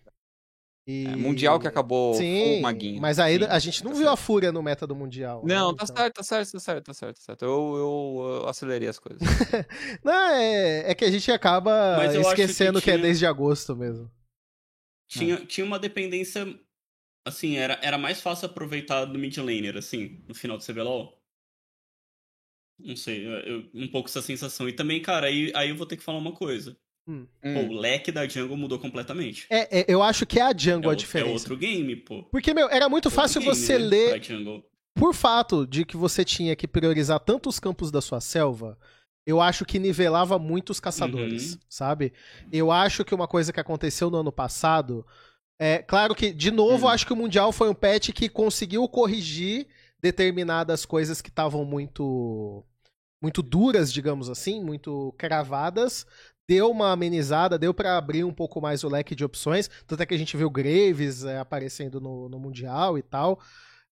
E- É, mundial que acabou Sim, maguinho. mas aí Sim, a gente não tá viu a certo. fúria no meta do Mundial. né? Não, tá Então- certo, tá certo, tá certo, tá certo, tá certo. Eu, eu, eu acelerei as coisas. <laughs> Não, é, é que a gente acaba que esquecendo que, é tinha- desde agosto mesmo. Tinha, tinha uma dependência. Assim, era, era mais fácil aproveitar do mid laner, assim, no final do CBLOL. Não sei, eu, um pouco essa sensação. E também, cara, aí, aí eu vou ter que falar uma coisa. Pô, Hum. o leque da jungle mudou completamente. É, é, eu acho que é a É, jungle a é diferença. outro game, pô. Porque, meu, era muito Outro fácil game, você né, ler por fato de que você tinha que priorizar tanto os campos da sua selva, eu acho que nivelava muito os caçadores, Uhum. sabe? Eu acho que uma coisa que aconteceu no ano passado é, claro que de novo, Hum. eu acho que o mundial foi um patch que conseguiu corrigir determinadas coisas que estavam muito muito duras, digamos assim, muito cravadas. Deu uma amenizada, deu pra abrir um pouco mais o leque de opções. Tanto é que a gente viu Graves é, aparecendo no, no Mundial e tal.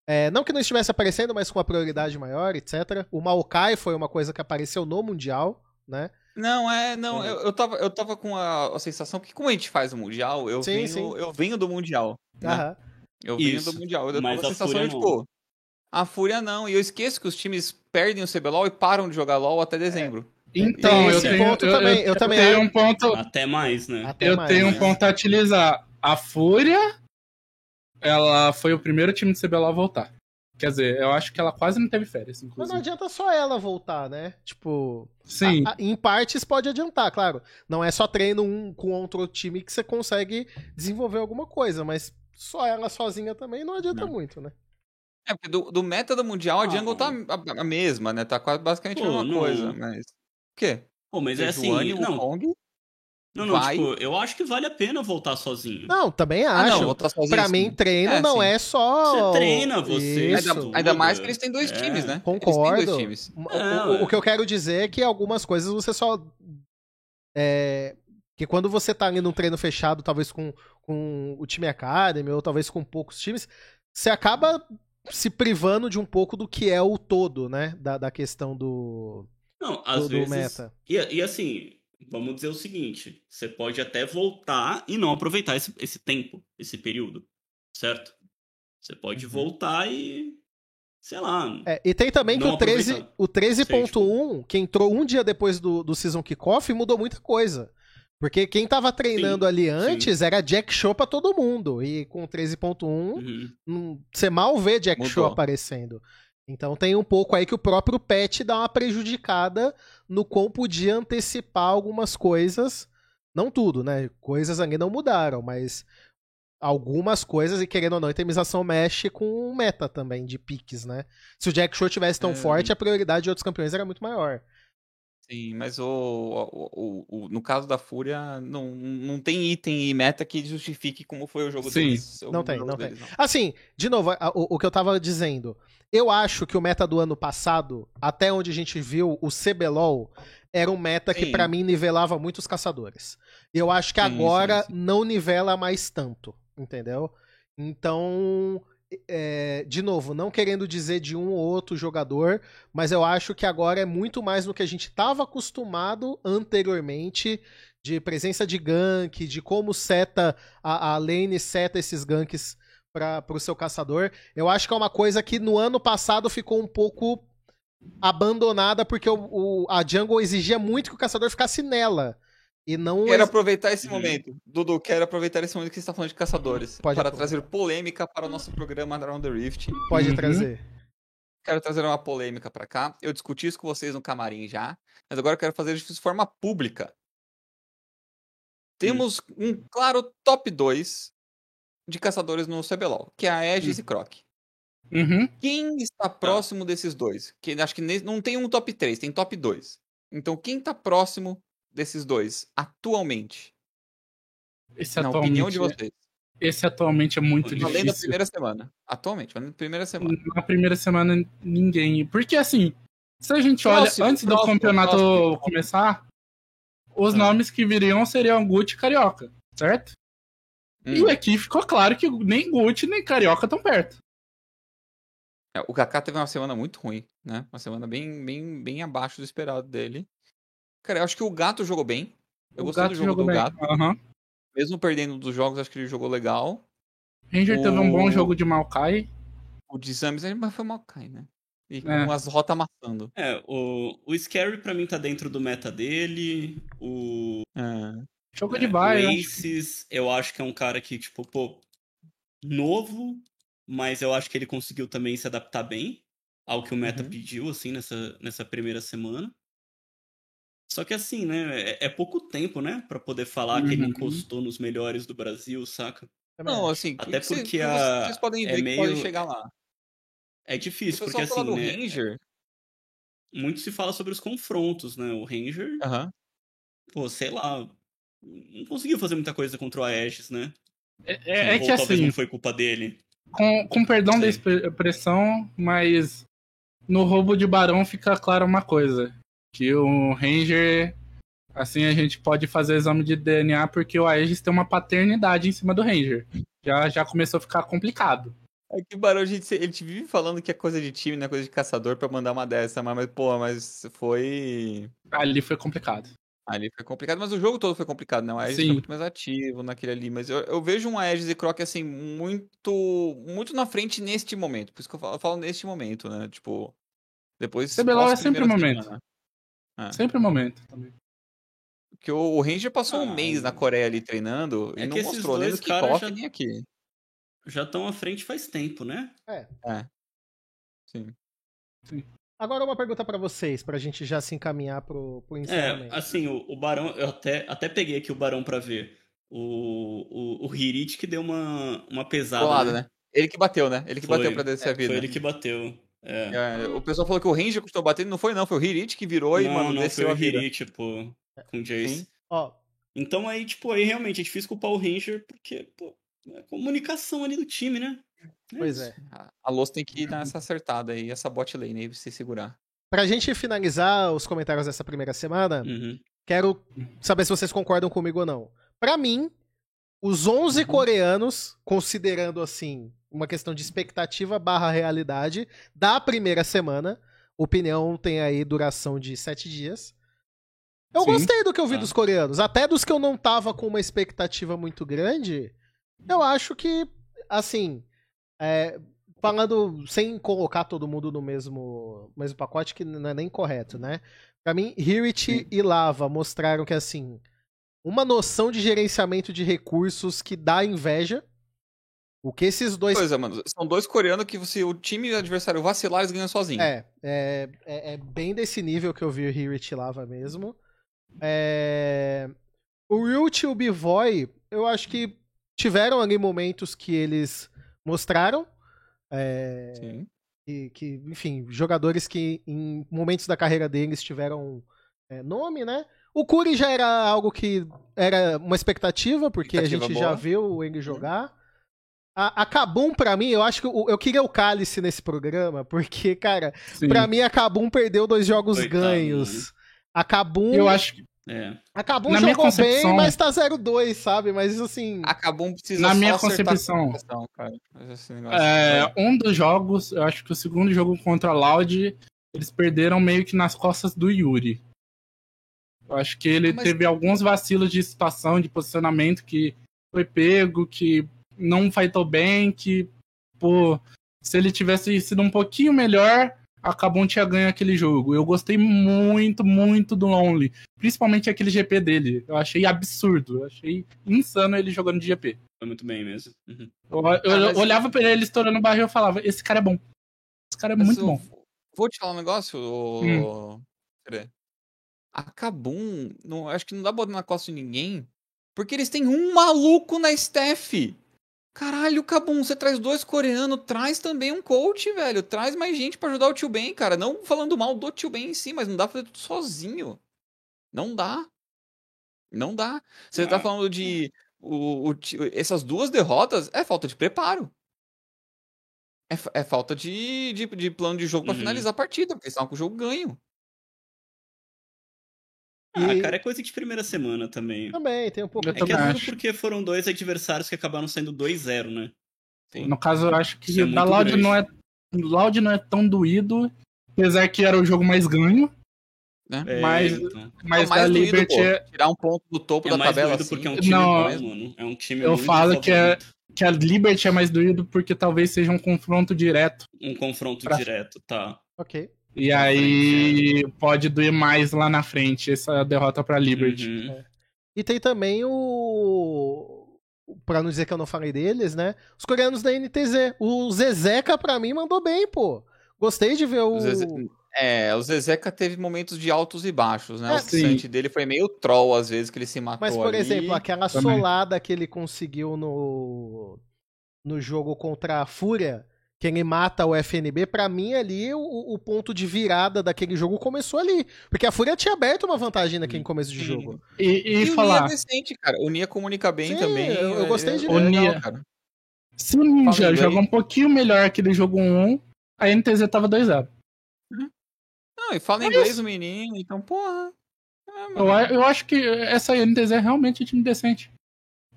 É, não que não estivesse aparecendo, mas com uma prioridade maior, etc. O Maokai foi uma coisa que apareceu no Mundial, né? Não, é, não, eu, eu, tava, eu tava com a, a sensação que como a gente faz o Mundial, eu, Sim, venho, sim. eu venho do Mundial. né? Eu venho Isso, do Mundial. Eu mas tava com a sensação de, tipo, a Fúria não. E eu esqueço que os times perdem o CBLOL e param de jogar LOL até dezembro. Então, Tem eu esse tenho, ponto eu, também, eu, eu também tenho um ponto, Até mais, né? Até eu mais, tenho um né? ponto a utilizar. A Fúria, ela foi o primeiro time de CBLOL a voltar. Quer dizer, eu acho que ela quase não teve férias, Mas não inclusive. adianta só ela voltar, né? Tipo, Sim, a- a- em partes pode adiantar, claro. Não é só treino um com outro time que você consegue desenvolver alguma coisa, mas só ela sozinha também não adianta Não. muito, né? É, porque do, do meta do Mundial, a Ah, jungle tá a, a mesma, né? Tá quase basicamente a Pô, mesma não. coisa, mas... O quê? Pô, mas é assim. Não, Wukong? não, não, vai. tipo, eu acho que vale a pena voltar sozinho. Não, também Ah, acho. não, voltar sozinho. pra sim. mim, treino É, não sim. é só. Você treina, você. Ainda, ainda mais que eles têm dois É. times, né? Concordo. Eles têm dois times. O- É, o, o ué. que eu quero dizer é que algumas coisas você só. É, que quando você tá ali num treino fechado, talvez com, com o time Academy, ou talvez com poucos times, você acaba se privando de um pouco do que é o todo, né? Da, da questão do, Não, às do, do vezes. meta. E, e assim, vamos dizer o seguinte: você pode até voltar e não aproveitar esse, esse tempo, esse período, certo? Você pode Uhum. voltar e. Sei lá. É, e tem também que o 13 aproveitar. o 13.1, que entrou um dia depois do, do Season Kickoff, mudou muita coisa. Porque quem tava treinando Sim, ali sim. antes era Jack Show pra todo mundo. E com o 13.1, Uhum. você mal vê Jack Mudou. Show aparecendo. Então tem um pouco aí que o próprio patch dá uma prejudicada no quão podia antecipar algumas coisas. Não tudo, né? Coisas ali não mudaram, mas algumas coisas, e querendo ou não, a itemização mexe com o meta também de piques, né? Se o Jack Show tivesse tão É. forte, a prioridade de outros campeões era muito maior. Sim, mas o, o, o- no caso da Fúria, não, não tem item e meta que justifique como foi o jogo Sim, deles. não tem, não deles, Assim, de novo, o, o que eu tava dizendo. Eu acho que o meta do ano passado, até onde a gente viu, o CBLOL, era um meta que Sim. pra mim nivelava muito os caçadores. Eu acho que Sim, agora sim. não nivela mais tanto, entendeu? Então, é, de novo, não querendo dizer de um ou outro jogador, mas eu acho que agora é muito mais no que a gente estava acostumado anteriormente de presença de gank, de como seta a, a lane seta esses ganks para o seu caçador. Eu acho que é uma coisa que no ano passado ficou um pouco abandonada porque o, o- a jungle exigia muito que o caçador ficasse nela. E não. Quero aproveitar esse Uhum. momento. Dudu, quero aproveitar esse momento que você está falando de caçadores. Pode para trazer polêmica para o nosso programa Around the Rift. Pode Uhum. trazer. Quero trazer uma polêmica para cá. Eu discuti isso com vocês no camarim já. Mas agora eu quero fazer isso de forma pública. Temos um claro top 2 de caçadores no CBLOL, que é a Aegis e Croc. Uhum. Quem está próximo desses dois? Que acho que não tem um top 3, tem top 2. Então, quem está próximo desses dois atualmente? Esse, na opinião atualmente, de vocês. esse atualmente é muito Além Além da difícil. primeira semana. Atualmente, além da primeira semana. Na primeira semana, ninguém. Porque assim, se a gente olha antes do próximo, campeonato próximo. começar, os Ah. nomes que viriam seriam Gucci e Carioca, certo? Hum. E aqui ficou claro que nem Gucci nem Carioca estão perto. É, O Kaká teve uma semana muito ruim, né? Uma semana bem, bem, bem abaixo do esperado dele. Cara, eu acho que o Gato jogou bem. Eu o gostei Gato do jogo jogou do bem. Gato. Aham. Mesmo perdendo dos jogos, acho que ele jogou legal. Ranger teve um bom O- jogo de Maokai. O de Zames, ele mas foi mal cai, né? E com É. as rotas amassando. É, o, o Scary pra mim tá dentro do meta dele. O, É. Jogo é, de o vai. né? Aces, eu acho que é um cara que, tipo, pô, novo, mas eu acho que ele conseguiu também se adaptar bem ao que o meta Uhum. pediu, assim, nessa, nessa primeira semana. Só que assim, né, é, é pouco tempo, né, pra poder falar que ele Uhum. encostou nos melhores do Brasil, saca? Não, assim, Até porque que a- vocês podem é ver que meio- podem chegar lá. É difícil, porque assim, do né, Ranger. muito se fala sobre os confrontos, né, o Ranger, Aham. pô, sei lá, não conseguiu fazer muita coisa contra o Aegis, né? É, é- é Ou que talvez assim, não foi culpa dele. com, com perdão da expressão, mas no roubo de Barão fica claro uma coisa. Que o Ranger, assim, a gente pode fazer exame de DNA porque o Aegis tem uma paternidade em cima do Ranger. Já, já começou a ficar complicado. É que o Barão, a gente, a gente vive falando que é coisa de time, não é coisa de caçador pra mandar uma dessa, mas, mas pô, mas foi. Ali foi complicado. Ali foi complicado, mas o jogo todo foi complicado, né? O Aegis foi muito mais ativo naquele ali, mas eu, eu vejo um Aegis e Croc, assim, muito muito na frente neste momento. Por isso que eu falo, eu falo neste momento, né? Tipo, depois... CBLOL é sempre o momento. semana. É. Sempre o momento. também. Porque o, o Ranger passou um Ah, mês na Coreia ali treinando é e não mostrou nem no caras kickoff já- nem aqui. Já estão à frente faz tempo, né? Sim. Agora uma pergunta pra vocês, pra gente já se encaminhar pro, pro encerramento. É, assim, o, o Barão, eu até, até peguei aqui o Barão pra ver. O, o, o Hirit que deu uma, uma pesada. Colada, né? né? Ele que bateu, né? Ele que Foi. bateu pra descer a vida. Foi ele que bateu. É. É, o pessoal falou que o Ranger custou batendo, não foi não, foi o Hirit que virou e, não, mano, não foi desceu o a vida. Hirit, pô, com o Jace. Ó, Então aí, tipo, aí realmente é difícil culpar o Ranger, porque, pô, é comunicação ali do time, né? pois isso. é. A- Loss tem que dar essa acertada aí, essa bot lane aí pra se segurar. Pra gente finalizar os comentários dessa primeira semana, Uhum. quero saber se vocês concordam comigo ou não. Pra mim, os 11 Uhum. coreanos, considerando assim uma questão de expectativa barra realidade da primeira semana, opinião tem aí duração de 7 dias. Eu Sim. gostei do que eu vi Tá. dos coreanos, até dos que eu não tava com uma expectativa muito grande. Eu acho que, assim, é, falando sem colocar todo mundo no mesmo, mesmo pacote, que não é nem correto, né? Pra mim, Hirit e Lava mostraram que, assim, uma noção de gerenciamento de recursos que dá inveja. O que esses dois. Pois é, mano, são dois coreanos que se o time adversário vacilar, eles ganham sozinho. É, é, é, é bem desse nível que eu vi o Hirit Lava mesmo. É, O Rilt e o Bivoy, eu acho que tiveram ali momentos que eles mostraram. é, Sim. que, que, enfim, jogadores que em momentos da carreira deles tiveram é, nome, né? O Curi já era algo que era uma expectativa, porque a Expectativa gente já boa. viu ele jogar. A, a Kabum, pra mim, eu acho que eu, eu queria o Cálice nesse programa, porque, cara, Sim. pra mim a Kabum perdeu dois jogos ganhos. A Kabum, Eu acho que É. a Kabum na jogou bem, mas tá 0-2, sabe? Mas assim, Acabou um precisa Na só minha a concepção. cara. É, um dos jogos, eu acho que o segundo jogo contra a Loud, eles perderam meio que nas costas do Yuri. Eu acho que ele Mas- teve alguns vacilos de situação, de posicionamento que foi pego, que não fightou bem, que, pô, se ele tivesse sido um pouquinho melhor, a Kabum tinha ganho aquele jogo. Eu gostei muito, muito do Lonely. Principalmente aquele GP dele. Eu achei absurdo. Eu achei insano ele jogando de GP. Foi muito bem mesmo. Uhum. Eu, eu Ah, mas- olhava pra ele estourando o barril e eu falava, esse cara é bom. Esse cara é Mas muito eu bom. Vou te falar um negócio, ô... Hum. A Kabum, não, acho que não dá botar na costa de ninguém, porque eles têm um maluco na staff. Caralho, Kabum, você traz dois coreanos, traz também um coach, velho. Traz mais gente pra ajudar o tio Ben, cara. Não falando mal do tio Ben em si, mas não dá pra fazer tudo sozinho. Não dá. Não dá. Você tá Ah. falando de. O, o essas duas derrotas é falta de preparo. É, é falta de, de, de plano de jogo pra Uhum. finalizar a partida, porque eles estavam com o jogo ganho. Ah, E- cara, é coisa de primeira semana também. Também, tem um pouco. Eu É que é tudo porque foram dois adversários que acabaram sendo 2-0, né? Sim. No caso, eu acho que Isso é da Loud não é. Loud não é tão doído, apesar que era o jogo mais ganho, Né? É, Mas- então. mas É o mais da doído, Liberty pô. é, Tirar um ponto do topo É da mais tabela, assim. porque é um time Não, bom, é- mano. É um time eu falo que é- que a Liberty é mais doído porque talvez seja um confronto direto. Um confronto pra- direto, tá. Ok. E Na aí pode doer mais lá na frente essa derrota pra Liberty. Uhum. E tem também o. Pra não dizer que eu não falei deles, né? Os coreanos da NTZ. O Zezeca, pra mim, mandou bem, pô. Gostei de ver o. O Zeze- É, o Zezeca teve momentos de altos e baixos, né? É, o sim. Sante dele foi meio troll, às vezes, que ele se matou Mas, por ali. exemplo, aquela também. solada que ele conseguiu no. No jogo contra a Fúria, que ele mata o FNB, pra mim ali o, o ponto de virada daquele jogo começou ali. Porque a Fúria tinha aberto uma vantagem naquele começo de jogo. E, e E o Nia falar, é decente, cara. O Nia comunica bem Sim, também. eu- eu é- gostei de é ver. O legal, Nia- cara. se o Ninja aí. um pouquinho melhor aquele jogo 1, a NTZ tava 2-0. Não, e fala É inglês isso. o menino, então, porra. É, Eu, eu acho que essa NTZ é realmente um time decente.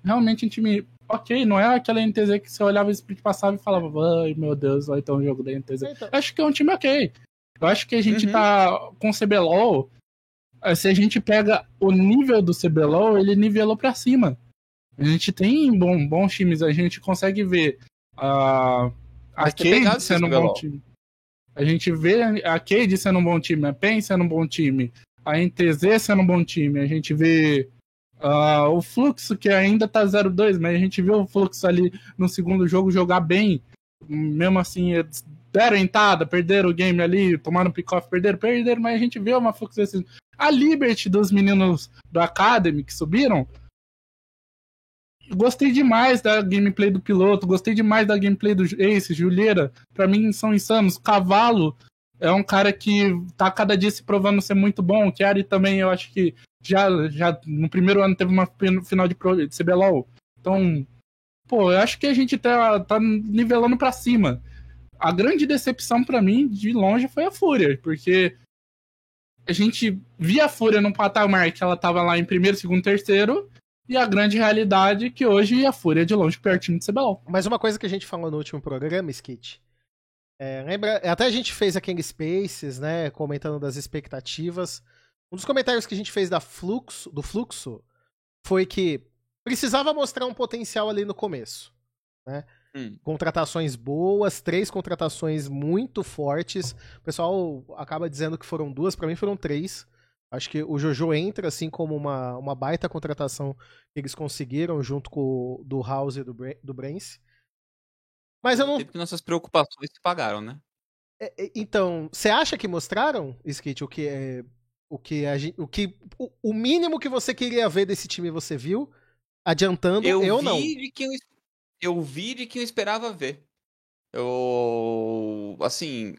Realmente um time ok, não é aquela NTZ que você olhava o split passava e falava, ai meu Deus, vai ter um jogo da NTZ. Então, Eu acho que é um time ok. Eu acho que a gente Uhum. tá com o CBLOL. eh, Se a gente pega o nível do CBLOL, ele nivelou pra cima. A gente tem bom, bons times, a gente consegue ver a, a Cade sendo um bom time. A gente vê a Cade sendo um bom time, a PEN sendo um bom time, a NTZ sendo um bom time, a gente vê ah, o Fluxo, que ainda tá 0-2, mas a gente vê o Fluxo ali no segundo jogo jogar bem. Mesmo assim, deram entrada, perderam o game ali, tomaram pick-off, perderam, perderam, mas a gente vê uma Fluxo assim. A Liberty dos meninos do Academy que subiram. Gostei demais da gameplay do piloto, gostei demais da gameplay do Ace, Juliera. Pra mim são insanos. Cavalo é um cara que tá cada dia se provando ser muito bom. O Chiari também, eu acho que já, já no primeiro ano teve uma fin- final de, de CBLOL. Então, pô, eu acho que a gente tá, tá nivelando pra cima. A grande decepção pra mim, de longe, foi a Fúria, porque a gente via a Fúria num patamar que ela tava lá em primeiro, segundo, terceiro, e a grande realidade é que hoje a Fúria é de longe o pior time de CBLOL. Mas uma coisa que a gente falou no último programa, Skit. É, lembra, até a gente fez aquele Spaces, né, comentando das expectativas. Um dos comentários que a gente fez da fluxo, do fluxo foi que precisava mostrar um potencial ali no começo. Né? Hum. Contratações boas, três contratações muito fortes. O pessoal acaba dizendo que foram duas, pra mim foram três. Acho que o Jojo entra assim como uma, uma baita contratação que eles conseguiram junto com o do House e do, do Brance. Mas eu não. Que nossas preocupações se pagaram, né? é, é, Então, você acha que mostraram, Skit, o que é. O que a gente. O que. O, mínimo que você queria ver desse time você viu? Adiantando, eu, Eu, vi não. eu, eu vi de quem eu esperava ver. Eu. Assim.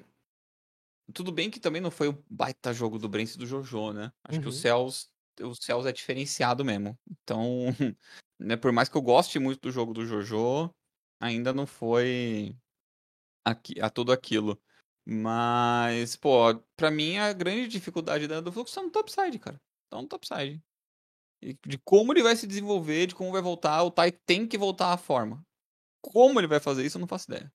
Tudo bem que também não foi o baita jogo do Brence e do Jojo, né? Acho que o Uhum. Cells. O Cells é diferenciado mesmo. Então. <laughs> Né, por mais que eu goste muito do jogo do Jojo, ainda não foi aqui, a tudo aquilo. Mas, pô, pra mim a grande dificuldade da- do fluxo tá no topside, cara. Tá no topside. E de como ele vai se desenvolver, de como vai voltar, o Tai tem que voltar à forma. Como ele vai fazer isso, eu não faço ideia.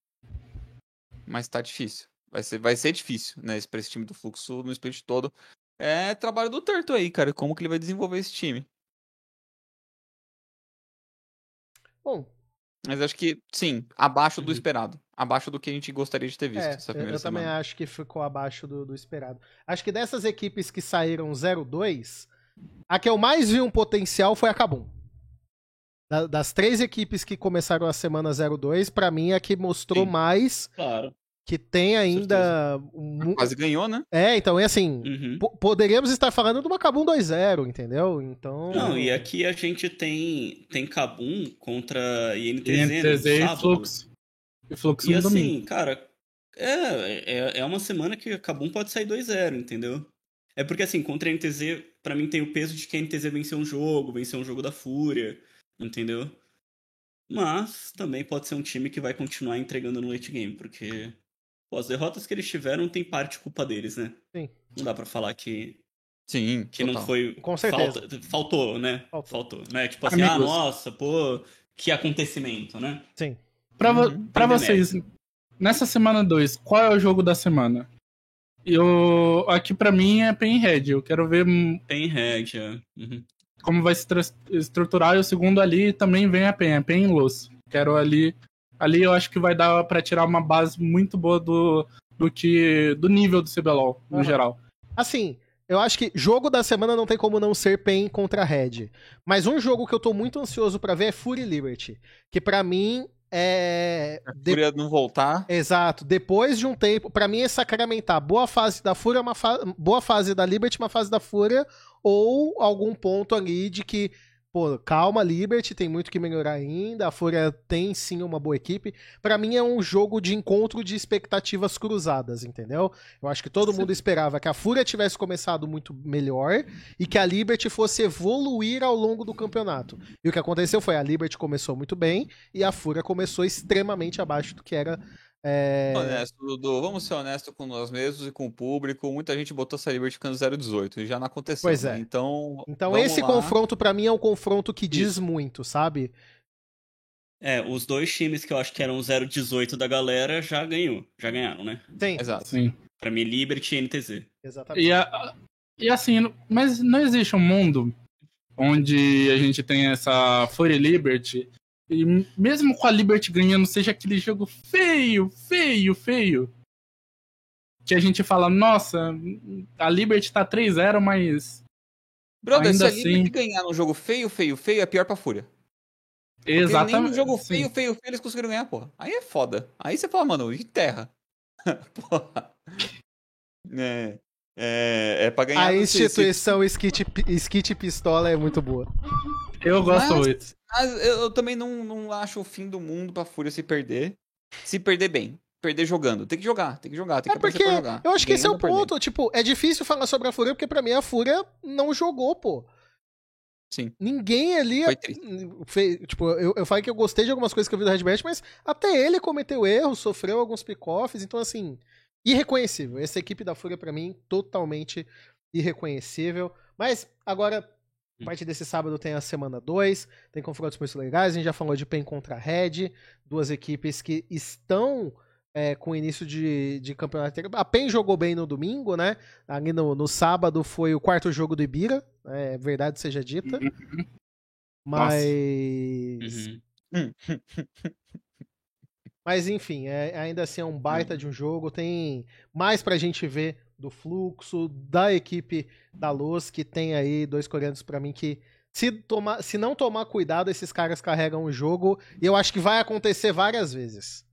Mas tá difícil. Vai ser, vai ser difícil, né? Pra esse time do fluxo no split todo. É trabalho do Turtle aí, cara. Como que ele vai desenvolver esse time. Bom, Mas acho que, sim, abaixo do Uhum. esperado. Abaixo do que a gente gostaria de ter visto é, essa eu, primeira eu também semana. acho que ficou abaixo do, do esperado. Acho que dessas equipes que saíram 0-2, a que eu mais vi um potencial foi a Kabum. Da- das três equipes que começaram a semana 0-2, pra mim é a que mostrou Sim. mais Claro. que tem ainda. mu- Quase ganhou, né? É, então é assim. Uhum. po- Poderíamos estar falando de uma Kabum 2-0, entendeu? Então. Não, e aqui a gente tem, tem Kabum contra INTZ, INTZ no e sábado. Fluxo. E Fluxo E no domingo. assim, cara, é, é, é uma semana que a Kabum pode sair 2-0, entendeu? É porque assim, contra a NTZ, pra mim tem o peso de que a NTZ venceu um jogo, venceu um jogo da Fúria, entendeu? Mas também pode ser um time que vai continuar entregando no late game, porque pô, as derrotas que eles tiveram tem parte culpa deles, né? Sim. Não dá pra falar que, Sim, Que não total. foi. Com certeza. falta- faltou, né? Faltou. Faltou. Né? Tipo assim, ah, Amigos. nossa, pô, que acontecimento, né? Sim. Pra, Uhum. pra vocês, nessa semana 2, qual é o jogo da semana? Eu, aqui pra mim é Pinhead. Eu quero ver Pinhead, é. Uhum. como vai se estruturar. E o segundo ali também vem a Pen, a Pen Los. Quero ali. Ali eu acho que vai dar pra tirar uma base muito boa do, do que. do nível do CBLOL, no Aham. geral. Assim, eu acho que jogo da semana não tem como não ser PEN contra Red. Mas um jogo que eu tô muito ansioso pra ver é Fury Liberty. Que pra mim é. de- Fúria não voltar. Exato. Depois de um tempo, pra mim é sacramentar boa fase da Fúria, uma fa- boa fase da Liberty, uma fase da Fúria, ou algum ponto ali de que, pô, calma, Liberty, tem muito que melhorar ainda, a Fúria tem sim uma boa equipe. Pra mim é um jogo de encontro de expectativas cruzadas, entendeu? Eu acho que todo mundo esperava que a Fúria tivesse começado muito melhor e que a Liberty fosse evoluir ao longo do campeonato. E o que aconteceu foi a Liberty começou muito bem e a Fúria começou extremamente abaixo do que era é, Honesto, Dudu, vamos ser honestos com nós mesmos e com o público. Muita gente botou essa Liberty ficando 018 e já não aconteceu. Pois né? é. Então, Então esse lá. confronto pra mim é um confronto que diz muito, sabe? É, os dois times que eu acho que eram 0-18 da galera já ganhou. Já ganharam, né? Tem. Exato. Sim. Pra mim, Liberty e NTZ. Exatamente. E, a- e assim, mas não existe um mundo onde a gente tem essa Fury Liberty e mesmo com a Liberty ganhando, seja aquele jogo feio, feio, feio, que a gente fala, nossa, a Liberty tá 3-0, mas Brother, Ainda se a Liberty assim- ganhar num jogo feio, feio, feio, é pior pra Fúria. Porque exatamente. nem no jogo sim. feio, feio, feio eles conseguiram ganhar, porra. Aí é foda. Aí você fala, mano, enterra. <laughs> porra. É, é, é pra ganhar. A instituição Skit, Skit Pistola é muito boa. Eu gosto Mas- muito. Mas eu, eu também não, não acho o fim do mundo pra Fúria se perder. Se perder bem. Perder jogando. Tem que jogar, tem que jogar, tem É que aparecer porque pra jogar. eu acho que esse é o ponto. Tipo, é difícil falar sobre a Fúria, porque pra mim a Fúria não jogou, pô. Sim. Ninguém ali. Foi fez- tipo, eu, eu falei que eu gostei de algumas coisas que eu vi do Red Match, mas até ele cometeu erros, sofreu alguns pick-offs, então assim, irreconhecível. Essa equipe da Fúria, pra mim, totalmente irreconhecível. Mas agora, a partir desse sábado tem a semana 2, tem confrontos muito legais. A gente já falou de PEN contra Red, duas equipes que estão é, com o início de, de campeonato. A PEN jogou bem no domingo, né? Ali no, no sábado foi o quarto jogo do Ibira, é verdade seja dita. Mas. Uhum. <laughs> Mas enfim, é- ainda assim é um baita de um jogo. Tem mais pra gente ver do fluxo, da equipe da Luz, que tem aí dois coreanos pra mim que. Se, tomar, se não tomar cuidado, esses caras carregam o jogo. E eu acho que vai acontecer várias vezes.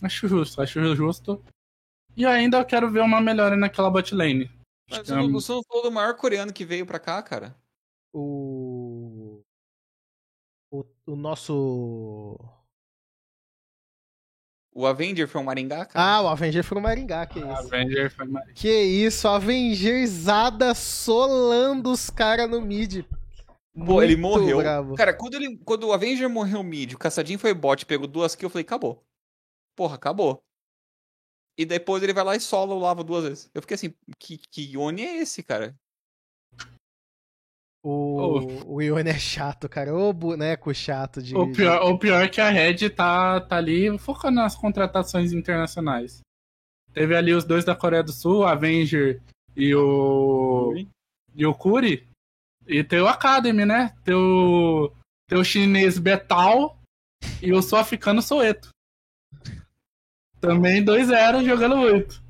Acho justo, acho justo. E ainda eu quero ver uma melhora naquela bot lane. Mas o Gugu não falou do maior coreano que veio pra cá, cara. O. O, o nosso. O Avenger foi um Maringá, cara. Ah, o Avenger foi o Maringá, que A isso. Avenger foi mais. Que isso, Avengerzada solando os caras no mid. Pô, ele morreu. bravo. Cara, quando, ele, quando o Avenger morreu mid, o Caçadinho foi bot, pegou duas kills, eu falei, acabou. Porra, acabou. E depois ele vai lá e sola o lava duas vezes. Eu fiquei assim, que, que Oni é esse, cara? O, o Ione é chato, cara. Ô boneco chato de. O pior, o pior é que a Red tá, tá ali focando nas contratações internacionais. Teve ali os dois da Coreia do Sul, o Avenger e o. E o Kuri. E tem o Academy, né? Tem o. Tem o chinês Betal e o sul-africano Soeto. Também 2-0 jogando muito.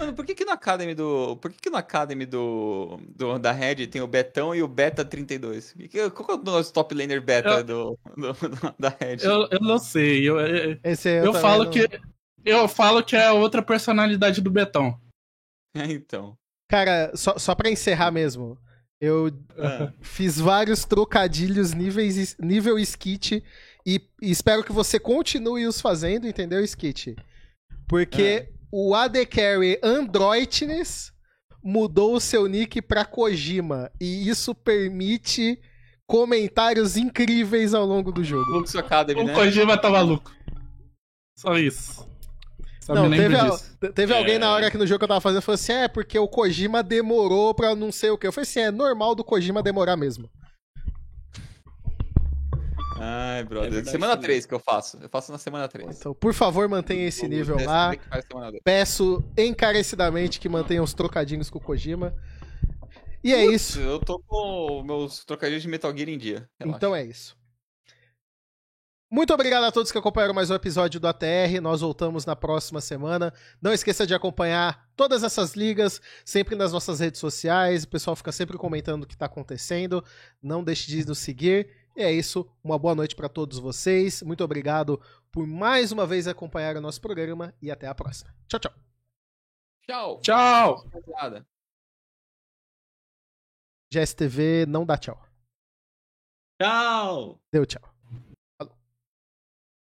Mano, por que que no Academy do... Por que que no Academy do... do da Red tem o Betão e o Beta 32? Que que- Qual que é o nosso top laner Beta Eu- do, do- do- da Red? Eu, eu não sei. Eu, eu, Esse eu falo não- que. Eu falo que é outra personalidade do Betão. É, então. Cara, só, só pra encerrar mesmo. Eu Ah. fiz vários trocadilhos níveis, nível Skit e, e espero que você continue os fazendo, entendeu, Skit? Porque o AD Carry Androidness mudou o seu nick pra Kojima e isso permite comentários incríveis ao longo do jogo. Fluxo Academy, O né? Kojima tá maluco. Só isso. Só Não, teve, disso. te- teve alguém É. na hora que no jogo que eu tava fazendo falou assim: é, porque o Kojima demorou pra não sei o que. Eu falei assim: é normal do Kojima demorar mesmo. Ai, brother. É verdade semana também. 3 que eu faço. Eu faço na semana 3. Então, por favor, mantenha esse nível lá. Peço encarecidamente que mantenham os trocadinhos com o Kojima. E é isso. Eu tô com meus trocadilhos de Metal Gear em dia. Relaxa. Então é isso. Muito obrigado a todos que acompanharam mais um episódio do ATR. Nós voltamos na próxima semana. Não esqueça de acompanhar todas essas ligas, sempre nas nossas redes sociais. O pessoal fica sempre comentando o que está acontecendo. Não deixe de nos seguir. E é isso. Uma boa noite para todos vocês. Muito obrigado por mais uma vez acompanhar o nosso programa e até a próxima. Tchau, tchau. Tchau. Tchau! GSTV não dá tchau. Tchau! Deu tchau.